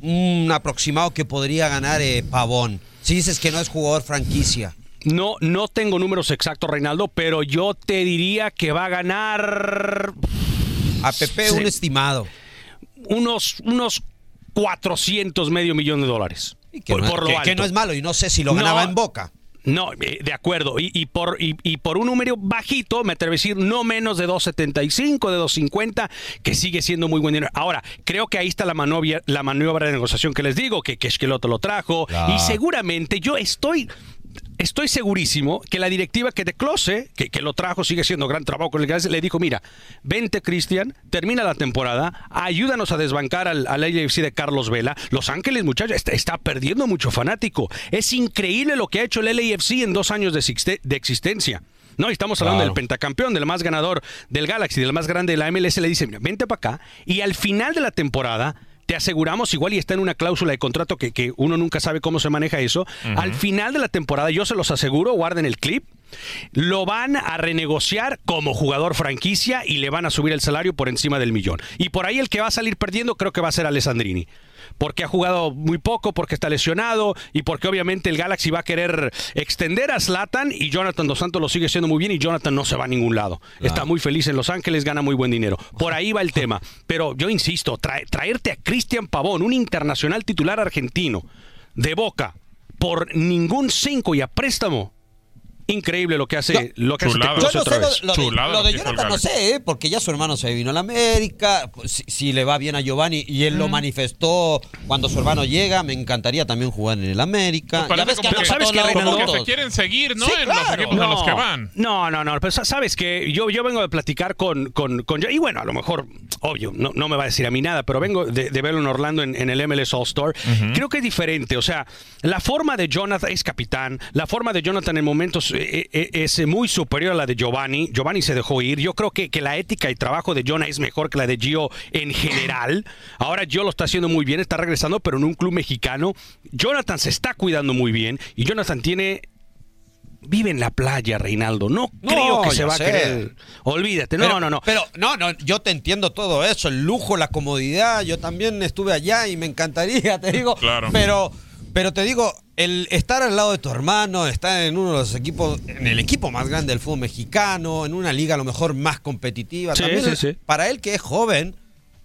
un aproximado que podría ganar eh, Pavón? Si dices que no es jugador franquicia. No, no tengo números exactos, Reinaldo, pero yo te diría que va a ganar A Pepe un estimado. unos, unos 400 medio millón de dólares. Que, por, no, por lo que- alto. que no es malo y no sé si lo ganaba No. en Boca. No, eh, de acuerdo. Y, y por, y, y por un número bajito, me atrevo a decir, no menos de 2.75, de 2.50, que sigue siendo muy buen dinero. Ahora, creo que ahí está la maniobra, la maniobra de negociación que les digo, que, que Esqueloto lo trajo. Claro. Y seguramente yo estoy... Estoy segurísimo que la directiva que de Close, que, que lo trajo, sigue siendo gran trabajo con el Galaxy, le dijo, mira, vente Cristian, termina la temporada, ayúdanos a desbancar al, al de Carlos Vela. Los Ángeles, muchachos, está, está perdiendo mucho fanático. Es increíble lo que ha hecho el LAFC en dos años de, existe- de existencia. No, y estamos hablando Claro. del pentacampeón, del más ganador del Galaxy, del más grande de la MLS. Le dice, mira, vente para acá. Y al final de la temporada, te aseguramos, igual y está en una cláusula de contrato que, que uno nunca sabe cómo se maneja eso. Al final de la temporada, yo se los aseguro, guarden el clip. Lo van a renegociar como jugador franquicia y le van a subir el salario por encima del millón. Y por ahí el que va a salir perdiendo creo que va a ser Alessandrini. Porque ha jugado muy poco, porque está lesionado y porque obviamente el Galaxy va a querer extender a Zlatan y Jonathan Dos Santos lo sigue haciendo muy bien y Jonathan no se va a ningún lado. Está muy feliz en Los Ángeles, gana muy buen dinero. Por ahí va el tema. Pero yo insisto, trae- traerte a Cristian Pavón, un internacional titular argentino, de boca, por ningún cinco y a préstamo. Increíble lo que hace, lo que hace Chulada. Yo no otra sé, lo, vez. lo de, Chulada lo lo Jonathan no sé, ¿eh? porque ya su hermano se vino a la América, si, si le va bien a Giovanni y él lo manifestó cuando su hermano llega, me encantaría también jugar en el América. Pues ya ves que ¿sabes Como que se quieren seguir, ¿no? Sí, en los equipos a los que van. No, no, no, pero sa- sabes que yo, yo vengo de platicar con, con, con- Y bueno, a lo mejor, obvio, no, no me va a decir a mí nada, pero vengo de, de verlo en Orlando en, en el MLS All Star. Creo que es diferente. O sea, la forma de Jonathan es capitán. La forma de Jonathan en momentos es muy superior a la de Giovanni. Giovanni se dejó ir. Yo creo que, que la ética y trabajo de Jonah es mejor que la de Gio en general. Ahora Gio lo está haciendo muy bien, está regresando, pero en un club mexicano. Jonathan se está cuidando muy bien y Jonathan tiene vive en la playa, Reinaldo. No, No, creo que se va sé. a querer. Olvídate. No, Pero- no, no. Pero no, no, yo te entiendo todo eso, el lujo, la comodidad. Yo también estuve allá y me encantaría, <laughs> te digo. Claro. Pero, pero te digo, el estar al lado de tu hermano, estar en uno de los equipos, en el equipo más grande del fútbol mexicano, en una liga a lo mejor más competitiva, Sí, también sí, sí. para él que es joven,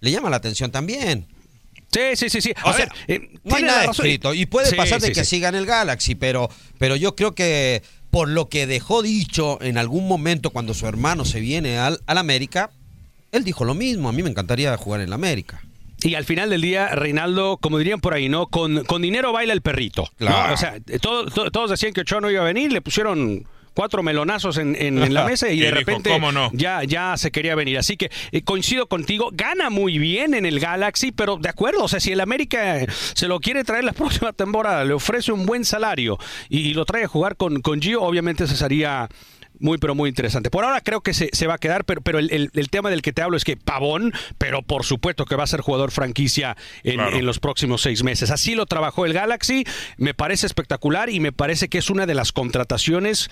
le llama la atención también. Sí, sí, sí, sí. O A sea, ver, eh, no hay nada escrito. Y puede Sí, pasar de sí, que sí. siga en el Galaxy, pero, pero yo creo que por lo que dejó dicho en algún momento cuando su hermano se viene al, al América, él dijo lo mismo. A mí me encantaría jugar en la América. Y al final del día, Reinaldo, como dirían por ahí, ¿no? Con, con dinero baila el perrito. ¿no? Claro. O sea, todo- to- todos decían que Ochoa no iba a venir, le pusieron cuatro melonazos en, en- en la <laughs> mesa y, Y de dijo, repente "¿Cómo no?". ya, ya se quería venir. Así que eh, coincido contigo, gana muy bien en el Galaxy, pero de acuerdo, o sea, si el América se lo quiere traer la <laughs> próxima temporada, le ofrece un buen salario y, y lo trae a jugar con, con Gio, obviamente se sería muy, pero muy interesante. Por ahora creo que se, se va a quedar, pero, pero el, el- el tema del que te hablo es que Pavón, pero por supuesto que va a ser jugador franquicia en, Claro. en los próximos seis meses. Así lo trabajó el Galaxy, me parece espectacular y me parece que es una de las contrataciones.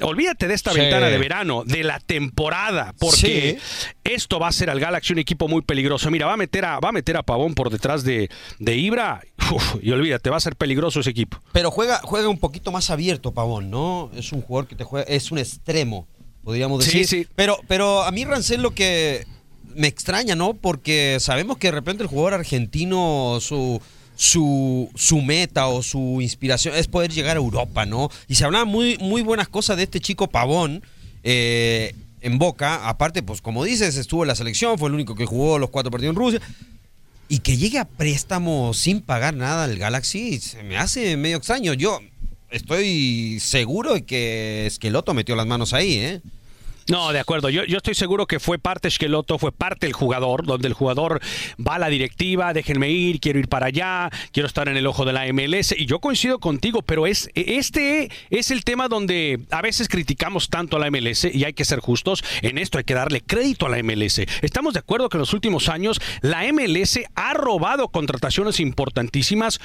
Olvídate de esta Sí. ventana de verano, de la temporada, porque esto va a ser al Galaxy un equipo muy peligroso. Mira, va a meter a, va a, meter a Pavón por detrás de, de Ibra uf, y olvídate, va a ser peligroso ese equipo. Pero juega, juega un poquito más abierto, Pavón, ¿no? Es un jugador que te juega, es un extremo, podríamos Sí, decir. sí. Pero, pero a mí Rancel lo que me extraña, ¿no? Porque sabemos que de repente el jugador argentino, su, su, su meta o su inspiración es poder llegar a Europa, ¿no? Y se hablaban muy, muy buenas cosas de este chico Pavón. eh, en Boca, aparte, pues como dices, estuvo en la selección, fue el único que jugó los cuatro partidos en Rusia. Y que llegue a préstamo sin pagar nada al Galaxy me hace medio extraño. Yo estoy seguro de que Esqueloto metió las manos ahí, ¿eh? No, de acuerdo. Yo, yo estoy seguro que fue parte Esqueloto, fue parte el jugador, donde el jugador va a la directiva, déjenme ir, quiero ir para allá, quiero estar en el ojo de la MLS. Y yo coincido contigo, pero es este es el tema donde a veces criticamos tanto a la MLS y hay que ser justos. En esto hay que darle crédito a la MLS. Estamos de acuerdo que en los últimos años la MLS ha robado contrataciones importantísimas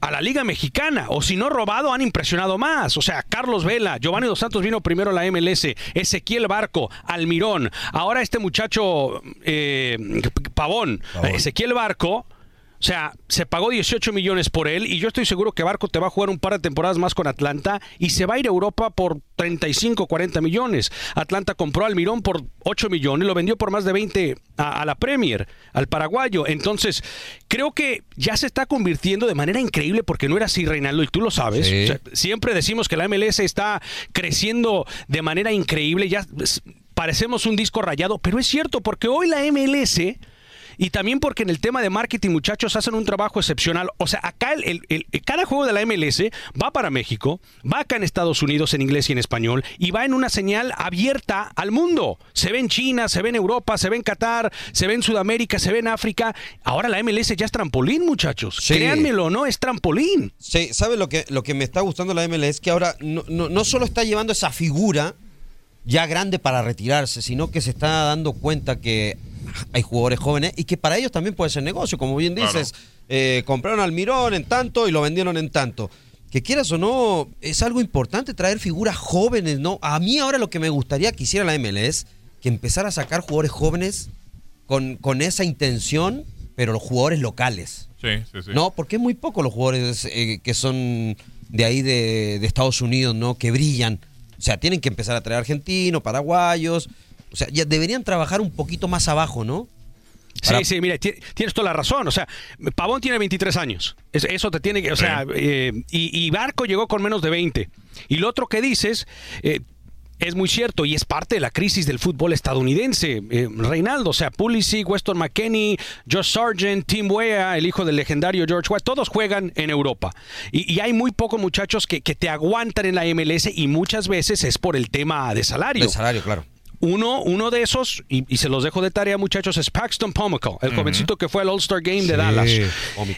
a la Liga Mexicana, o si no robado, han impresionado más. O sea, Carlos Vela, Giovanni Dos Santos vino primero a la MLS, Ezequiel Barco, Almirón, ahora este muchacho eh, Pavón, Ezequiel Barco. O sea, se pagó 18 millones por él y yo estoy seguro que Barco te va a jugar un par de temporadas más con Atlanta y se va a ir a Europa por 35, 40 millones. Atlanta compró al Mirón por 8 millones, lo vendió por más de 20 a, a la Premier, al paraguayo. Entonces, creo que ya se está convirtiendo de manera increíble porque no era así, Reinaldo, y tú lo sabes. Sí. O sea, siempre decimos que la MLS está creciendo de manera increíble, ya parecemos un disco rayado, pero es cierto porque hoy la MLS y también porque en el tema de marketing, muchachos, hacen un trabajo excepcional. O sea, acá el, el- el- cada juego de la MLS va para México, va acá en Estados Unidos en inglés y en español, y va en una señal abierta al mundo. Se ve en China, se ve en Europa, se ve en Qatar, se ve en Sudamérica, se ve en África. Ahora la MLS ya es trampolín, muchachos. Sí. Créanmelo, ¿no? Es trampolín. Sí, ¿sabes lo que, lo que me está gustando la MLS? Es que ahora no, no, no solo está llevando esa figura ya grande para retirarse, sino que se está dando cuenta que hay jugadores jóvenes y que para ellos también puede ser negocio. Como bien dices, eh, compraron al Mirón en tanto y lo vendieron en tanto. Que quieras o no, es algo importante traer figuras jóvenes, ¿no? A mí ahora lo que me gustaría que hiciera la MLS, que empezara a sacar jugadores jóvenes con, con esa intención, pero los jugadores locales. Sí, sí, sí. No, porque es muy poco los jugadores eh, que son de ahí de, de Estados Unidos, ¿no? Que brillan. O sea, tienen que empezar a traer argentinos, paraguayos. O sea, ya deberían trabajar un poquito más abajo, ¿no? Para- Sí, sí, mira, ti- tienes toda la razón. O sea, Pavón tiene 23 años. Es- Eso te tiene que. O sea, eh, y, y Barco llegó con menos de 20. Y lo otro que dices. eh, es muy cierto y es parte de la crisis del fútbol estadounidense. Eh, Reinaldo, o sea, Pulisic, Weston McKenney, Josh Sargent, Tim Weah, el hijo del legendario George White, todos juegan en Europa. Y, y hay muy pocos muchachos que, que te aguantan en la MLS y muchas veces es por el tema de salario. De salario, claro. Uno, uno de esos, y, y se los dejo de tarea, muchachos, es Paxton Pomical, el jovencito que fue al All-Star Game de Sí, Dallas.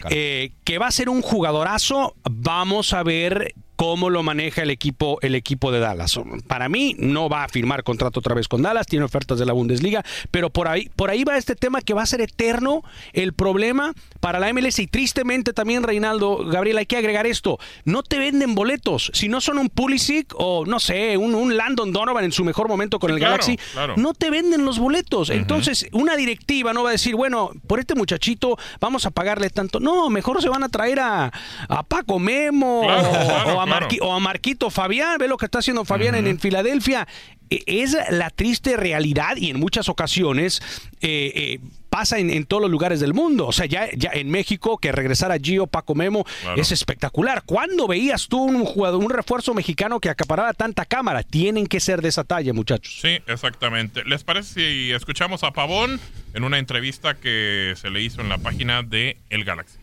Eh, que va a ser un jugadorazo. Vamos a ver cómo lo maneja el equipo, el equipo de Dallas. Para mí, no va a firmar contrato otra vez con Dallas, tiene ofertas de la Bundesliga, pero por ahí, por ahí va este tema que va a ser eterno el problema para la MLS. Y tristemente también, Reinaldo, Gabriel, hay que agregar esto. No te venden boletos. Si no son un Pulisic o, no sé, un, un Landon Donovan en su mejor momento con Sí, el claro, Galaxy, claro. no te venden los boletos. Entonces, una directiva no va a decir, bueno, por este muchachito vamos a pagarle tanto. No, mejor se van a traer a, a Paco Memo Claro, o, o a. Marqui- o a Marquito Fabián. Ve lo que está haciendo Fabián en, en Filadelfia. E- Es la triste realidad y en muchas ocasiones eh, eh, pasa en, en todos los lugares del mundo. O sea, ya, ya en México, que regresara Gio, Paco Memo, Claro. es espectacular. ¿Cuándo veías tú un jugador, un refuerzo mexicano que acaparara tanta cámara? Tienen que ser de esa talla, muchachos. Sí, exactamente. ¿Les parece si escuchamos a Pavón en una entrevista que se le hizo en la página de El Galaxy?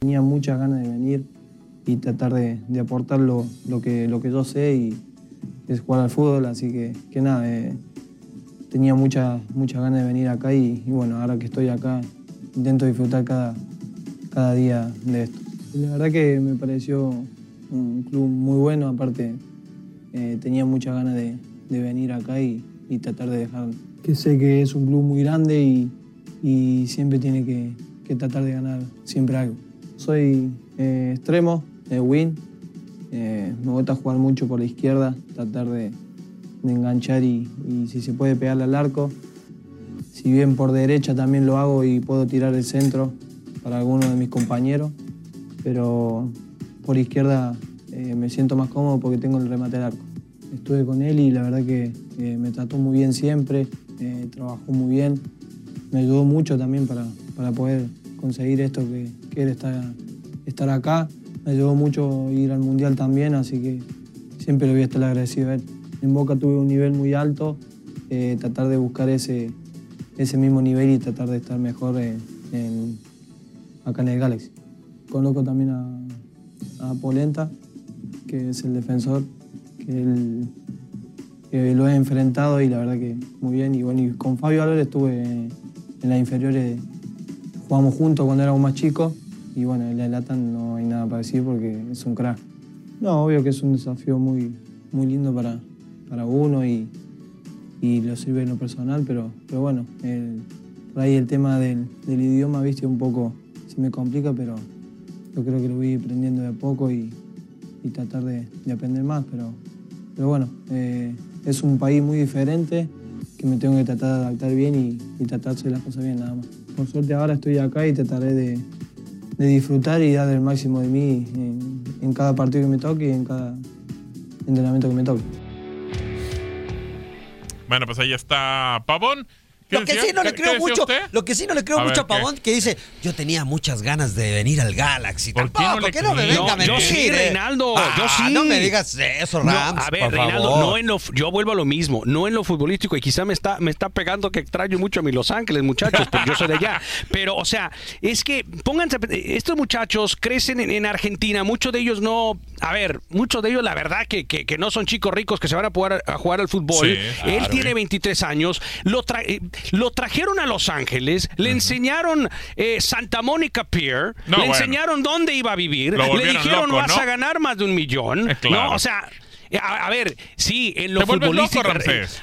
Tenía muchas ganas de venir y tratar de, de aportar lo, lo que, lo que yo sé y, es jugar al fútbol, así que, que nada, eh, tenía muchas muchas ganas de venir acá y, y bueno, ahora que estoy acá intento disfrutar cada, cada día de esto. La verdad que me pareció un club muy bueno, aparte eh, tenía muchas ganas de, de venir acá y, y tratar de dejar, que sé que es un club muy grande y, y siempre tiene que, que tratar de ganar siempre algo. Soy eh, extremo, de win, eh, me gusta jugar mucho por la izquierda, tratar de, enganchar y, si se puede pegarle al arco. Si bien por derecha también lo hago y puedo tirar el centro para alguno de mis compañeros, pero por izquierda eh, me siento más cómodo porque tengo el remate al arco. Estuve con él y la verdad que eh, me trató muy bien siempre, eh, trabajó muy bien, me ayudó mucho también para, para poder conseguir esto que, que estar acá. Me ayudó mucho ir al Mundial también, así que siempre le voy a estar agradecido a él. En Boca tuve un nivel muy alto, eh, tratar de buscar ese, ese mismo nivel y tratar de estar mejor acá en el Galaxy. Conozco también a, Polenta, que es el defensor, que lo he enfrentado y la verdad que muy bien. Y bueno, y con Fabio Álvarez estuve en las inferiores, jugamos juntos cuando éramos más chicos y bueno, en la Latan no hay nada para decir porque es un crack. No, obvio que es un desafío muy, muy lindo para, para uno y, y lo sirve en lo personal, pero, pero bueno, el- por ahí el tema del, del idioma, viste, un poco se me complica, pero yo creo que lo voy aprendiendo de a poco y, y tratar de, de aprender más, pero, pero bueno, eh, es un país muy diferente que me tengo que tratar de adaptar bien y, y tratar de hacer las cosas bien nada más. Por suerte ahora estoy acá y trataré de, de disfrutar y dar el máximo de mí en, en cada partido que me toque y en cada entrenamiento que me toque. Bueno, pues ahí está Pavón. ¿Qué Lo que sí no le ¿Qué- creo mucho, lo que sí no le creo A mucho a Pavón que dice, yo tenía muchas ganas de venir al Galaxy. ¿Por qué no le me venga a No, yo mentir, sí, eh. Reinaldo, yo Ah, sí. No me digas eso, No, Rams, a ver, Reinaldo, no en lo, yo vuelvo a lo mismo, no en lo futbolístico y quizá me está, me está pegando que extraño mucho a mi Los Ángeles, muchachos, porque yo soy de allá. <laughs> Pero, o sea, es que pónganse, estos muchachos crecen en, en Argentina, muchos de ellos no, a ver, muchos de ellos la verdad que, que- que no son chicos ricos que se van a, jugar a jugar al fútbol. Sí, Él claro. tiene 23 años, lo, tra- eh, lo trajeron a Los Ángeles, le enseñaron eh, Santa Mónica Pier, No, le bueno. enseñaron dónde iba a vivir, le dijeron loco, vas ¿no? a ganar más de un millón, claro. ¿no? O sea, eh, a, a ver, sí, en lo loco, futbolístico.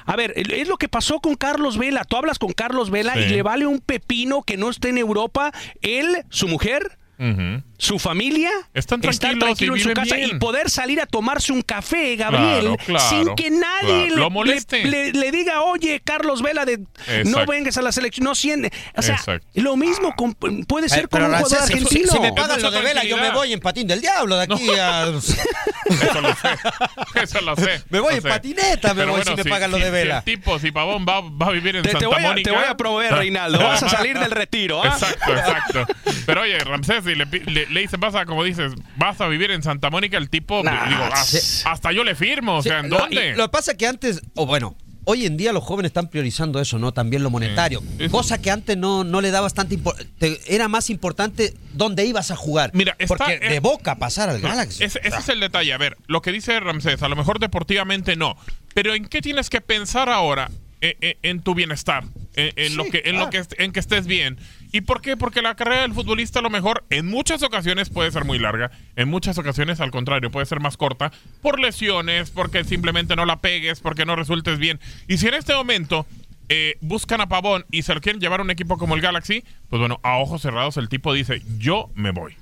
A ver, es lo que pasó con Carlos Vela. Tú hablas con Carlos Vela Sí. y le vale un pepino que no esté en Europa. Él, su mujer, Ujú. su familia Están estar tranquilo en su casa bien. y poder salir a tomarse un café, Gabriel, Claro, claro, sin que nadie claro. le, Lo moleste. le- le diga, oye, Carlos Vela, de, no vengas a la selección, no siente. O sea, Exacto. lo mismo con- puede ser Eh, con un jugador si- argentino. Si, si me pagan lo de vela, yo me voy en patín del diablo de aquí a... <laughs> Eso lo sé. Eso lo sé. Me voy lo en sé. patineta, me Pero voy si me pagan lo de si vela. el tipo, si Pavón va, va a vivir en Te, te Santa voy a, Mónica. te voy a proveer, Reinaldo. Vas a salir del retiro. ¿ah? Exacto, exacto. Pero oye, Ramsés, si le, le, le dicen, vas a, como dices, vas a vivir en Santa Mónica, el tipo, Nah, digo, ah, sí. hasta yo le firmo. O Sí, sea, ¿en lo- dónde? Lo que pasa es que antes, o bueno, hoy en día los jóvenes están priorizando eso, ¿no? También lo monetario. Cosa que antes no, no le dabas tanta importancia. Era más importante dónde ibas a jugar. Mira, está- Porque eh, de boca pasar al Galaxy. Ese, ese es el detalle. A ver, lo que dice Ramsés, a lo mejor deportivamente no. Pero ¿en qué tienes que pensar ahora? Eh, eh, en tu bienestar, en, en lo que, en lo que en que estés bien. ¿Y por qué? Porque la carrera del futbolista a lo mejor en muchas ocasiones puede ser muy larga, en muchas ocasiones al contrario puede ser más corta por lesiones, porque simplemente no la pegues, porque no resultes bien. Y si en este momento eh, buscan a Pavón y se lo quieren llevar a un equipo como el Galaxy, pues bueno, a ojos cerrados el tipo dice, yo me voy.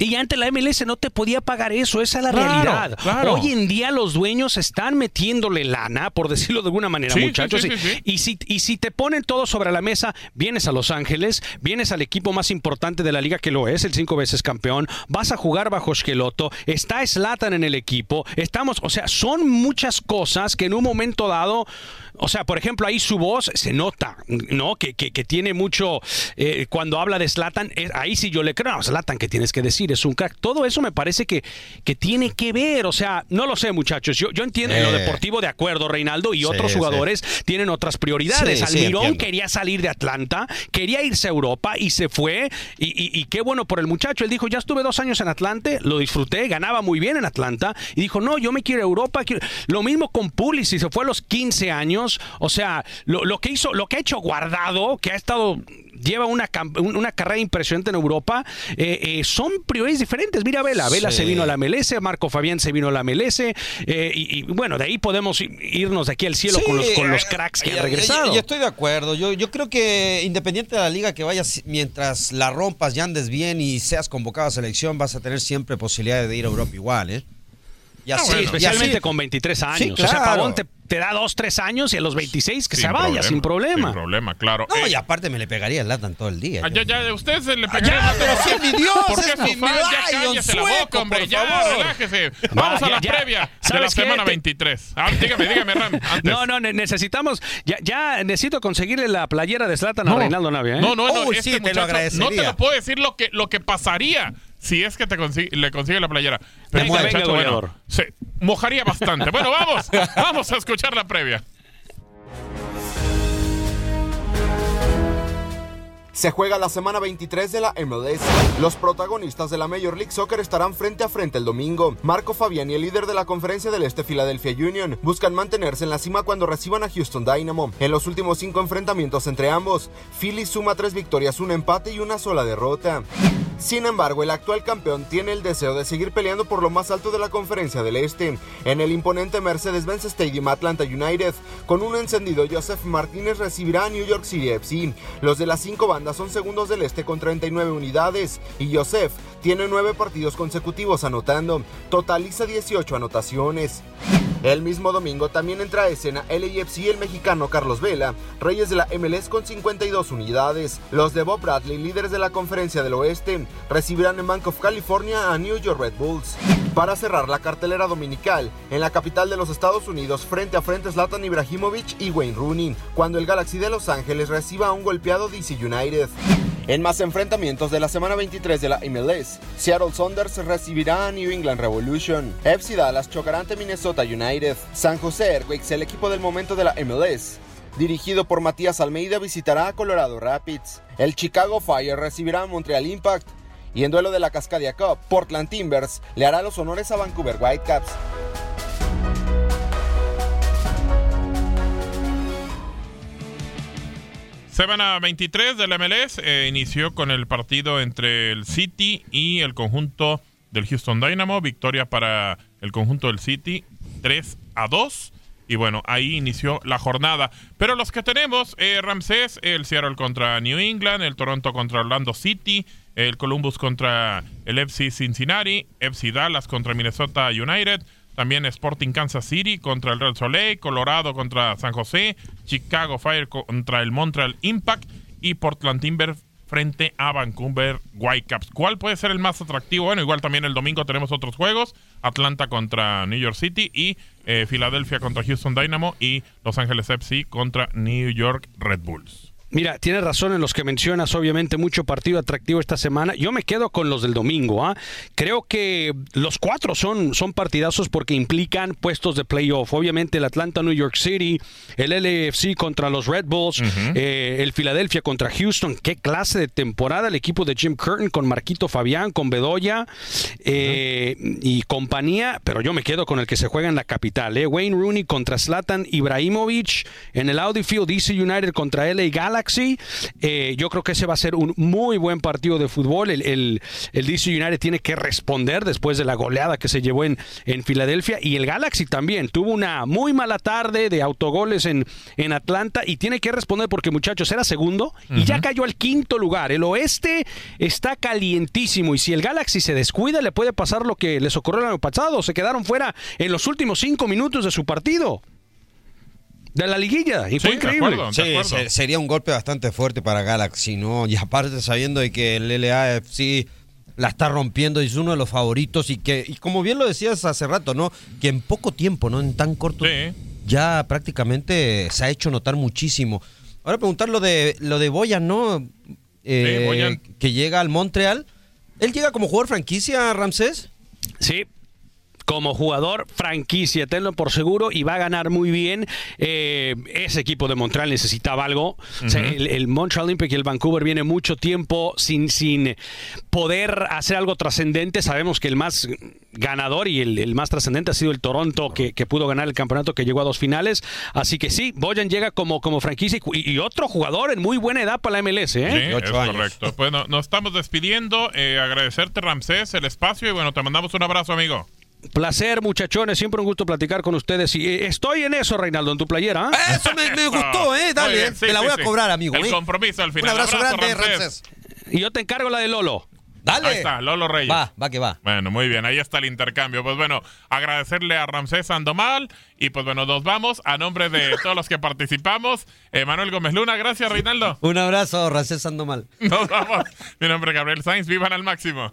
Y antes la MLS no te podía pagar eso, esa es la Claro, realidad. claro. Hoy en día los dueños están metiéndole lana, por decirlo de alguna manera, Sí, muchachos. sí, y- sí, sí. Y, si, y si te ponen todo sobre la mesa, vienes a Los Ángeles, vienes al equipo más importante de la liga que lo es, el cinco veces campeón, vas a jugar bajo Esqueloto, está Slatan en el equipo, estamos, o sea, son muchas cosas que en un momento dado, o sea, por ejemplo, ahí su voz se nota, ¿no? Que, que, que tiene mucho, eh, cuando habla de Slatan, ahí sí yo le creo, no, Slatan, ¿qué tienes que decir? Aire, es un crack. Todo eso me parece que, que tiene que ver. O sea, no lo sé, muchachos. Yo, yo entiendo en lo Eh. deportivo de acuerdo, Reinaldo, y Sí, otros sí. jugadores tienen otras prioridades. Sí, Almirón quería salir de Atlanta, quería irse a Europa y se fue. Y, y- y qué bueno por el muchacho. Él dijo, ya estuve dos años en Atlante, lo disfruté, ganaba muy bien en Atlanta. Y dijo, no, yo me quiero a Europa. quiero-". Lo mismo con Pulisic, se fue a los 15 años. O sea, lo, lo que hizo, lo que ha hecho Guardado, que ha estado lleva una, una carrera impresionante en Europa, eh, eh, son prioridades diferentes. Mira, Vela, Vela Sí. se vino a la MLS, Marco Fabián se vino a la MLS, eh, y, y, bueno, de ahí podemos irnos de aquí al cielo con, los, con los eh, cracks que han regresado. Yo, estoy de acuerdo. Yo, yo creo que independiente de la liga que vayas, mientras la rompas y andes bien y seas convocado a selección, vas a tener siempre posibilidad de ir a Europa igual, ¿eh? Y Ah, así- sí, y especialmente así- con 23 años. Sí, O sea, claro. Pavón te, te da 2, 3 años y a los 26 que se vaya sin problema. Sin problema, claro. No, Eh, y aparte me le pegaría el Latan todo el día. ah, ya, ya, ustedes se le Ah, pegarían ya, a- pero si es mi Dios, ¿Por qué mi- fan? Ya cállese la boca, hombre, ya, favor. relájese. Va, Vamos a la ya. previa de la semana Te- 23. Ah, dígame, dígame, Ram, <laughs> antes. No, no, ne- necesitamos. Ya, ya necesito conseguirle la playera de Zlatan a No. Reinaldo Navia. ¿eh? No, no, no, Uy, este sí, te lo muchacho no te agradecería. lo puedo decir lo que, lo que pasaría si es que te consigue- le consigue la playera. Pero Venga, venga, muchacho, bueno, se mojaría bastante. Bueno, vamos, vamos a escuchar la previa. Se juega la semana 23 de la MLS. Los protagonistas de la Major League Soccer estarán frente a frente el domingo. Marco Fabián y el líder de la conferencia del Este Philadelphia Union buscan mantenerse en la cima cuando reciban a Houston Dynamo. En los últimos cinco enfrentamientos entre ambos, Philly suma tres victorias, un empate y una sola derrota. Sin embargo, el actual campeón tiene el deseo de seguir peleando por lo más alto de la conferencia del Este. En el imponente Mercedes-Benz Stadium Atlanta United, con un encendido Joseph Martínez recibirá a New York City FC. Los de las cinco bandas son segundos del Este con 39 unidades y Joseph tiene nueve partidos consecutivos anotando. Totaliza 18 anotaciones. El mismo domingo también entra a escena LAFC el mexicano Carlos Vela, reyes de la MLS con 52 unidades. Los de Bob Bradley, líderes de la conferencia del oeste, recibirán en Bank of California a New York Red Bulls. Para cerrar la cartelera dominical, en la capital de los Estados Unidos, frente a frente Zlatan Ibrahimovic y Wayne Rooney, cuando el Galaxy de Los Ángeles reciba un golpeado DC United. En más enfrentamientos de la semana 23 de la MLS, Seattle Saunders recibirá a New England Revolution, FC Dallas chocará ante Minnesota United, San José Earthquakes, el equipo del momento de la MLS, dirigido por Matías Almeida, visitará a Colorado Rapids, el Chicago Fire recibirá a Montreal Impact, y en duelo de la Cascadia Cup, Portland Timbers le hará los honores a Vancouver Whitecaps. Semana 23 del MLS eh, inició con el partido entre el City y el conjunto del Houston Dynamo. Victoria para el conjunto del City 3 a 2. Y bueno, ahí inició la jornada. Pero los que tenemos, eh, Ramsés, el Seattle contra New England, el Toronto contra Orlando City, el Columbus contra el FC Cincinnati, FC Dallas contra Minnesota United, también Sporting Kansas City contra el Real Soleil, Colorado contra San José, Chicago Fire contra el Montreal Impact y Portland Timber frente a Vancouver Whitecaps. ¿Cuál puede ser el más atractivo? Bueno, igual también el domingo tenemos otros juegos. Atlanta contra New York City y eh, Filadelfia contra Houston Dynamo y Los Ángeles FC contra New York Red Bulls. Mira, tienes razón en los que mencionas, obviamente mucho partido atractivo esta semana. Yo me quedo con los del domingo. ¿ah? Creo que los cuatro son, son partidazos porque implican puestos de playoff. Obviamente el Atlanta New York City, el LAFC contra los Red Bulls, eh, el Philadelphia contra Houston. Qué clase de temporada el equipo de Jim Curtin con Marquito Fabián, con Bedoya eh, y compañía. Pero yo me quedo con el que se juega en la capital. ¿eh? Wayne Rooney contra Zlatan Ibrahimovic en el Audi Field, DC United contra LA Galaxy. Eh, yo creo que ese va a ser un muy buen partido de fútbol. El, el- el DC United tiene que responder después de la goleada que se llevó en, en Filadelfia. Y el Galaxy también tuvo una muy mala tarde de autogoles en, en Atlanta y tiene que responder porque, muchachos, era segundo y ya cayó al quinto lugar. El oeste está calientísimo y si el Galaxy se descuida, le puede pasar lo que les ocurrió el año pasado. Se quedaron fuera en los últimos cinco minutos de su partido. De la liguilla, y fue increíble. Sí, se- sería un golpe bastante fuerte para Galaxy, ¿no? Y aparte sabiendo de que el LAFC la está rompiendo y es uno de los favoritos y que, y como bien lo decías hace rato, ¿no? Que en poco tiempo, ¿no? En tan corto, ya prácticamente se ha hecho notar muchísimo. Ahora preguntar lo de, lo de Boyan, ¿no? Eh, Boyan. Que llega al Montreal. ¿Él llega como jugador franquicia, Ramsés? Sí, como jugador franquicia, tenlo por seguro, y va a ganar muy bien. Eh, ese equipo de Montreal necesitaba algo. O sea, Ujú. el, el Montreal Olympic y el Vancouver viene mucho tiempo sin, sin poder hacer algo trascendente. Sabemos que el más ganador y el, el más trascendente ha sido el Toronto, que, que pudo ganar el campeonato, que llegó a dos finales. Así que sí, Boyan llega como, como franquicia y, otro jugador en muy buena edad para la MLS. ¿eh? Sí, es correcto. Bueno, nos estamos despidiendo. Eh, agradecerte, Ramsés, el espacio y bueno, te mandamos un abrazo, amigo. Placer, muchachones. Siempre un gusto platicar con ustedes. Y eh, estoy en eso, Reinaldo, en tu playera. ¿ah? Eso me, me gustó, ¿eh? Dale, bien, eh. sí, te la voy sí. a cobrar, amigo. El ¿eh? compromiso al final. Un abrazo, grande, Ramsés. Ramsés. Y yo te encargo la de Lolo. Dale. Ahí está, Lolo Reyes. Va, va que va. Bueno, muy bien, ahí está el intercambio. Pues bueno, agradecerle a Ramsés Sandomal y pues bueno, nos vamos a nombre de <laughs> todos los que participamos. Eh, Manuel Gómez Luna, gracias Reinaldo. Un abrazo, Ramsés Sandomal. Nos vamos. Mi nombre es Gabriel Sainz, vivan al máximo.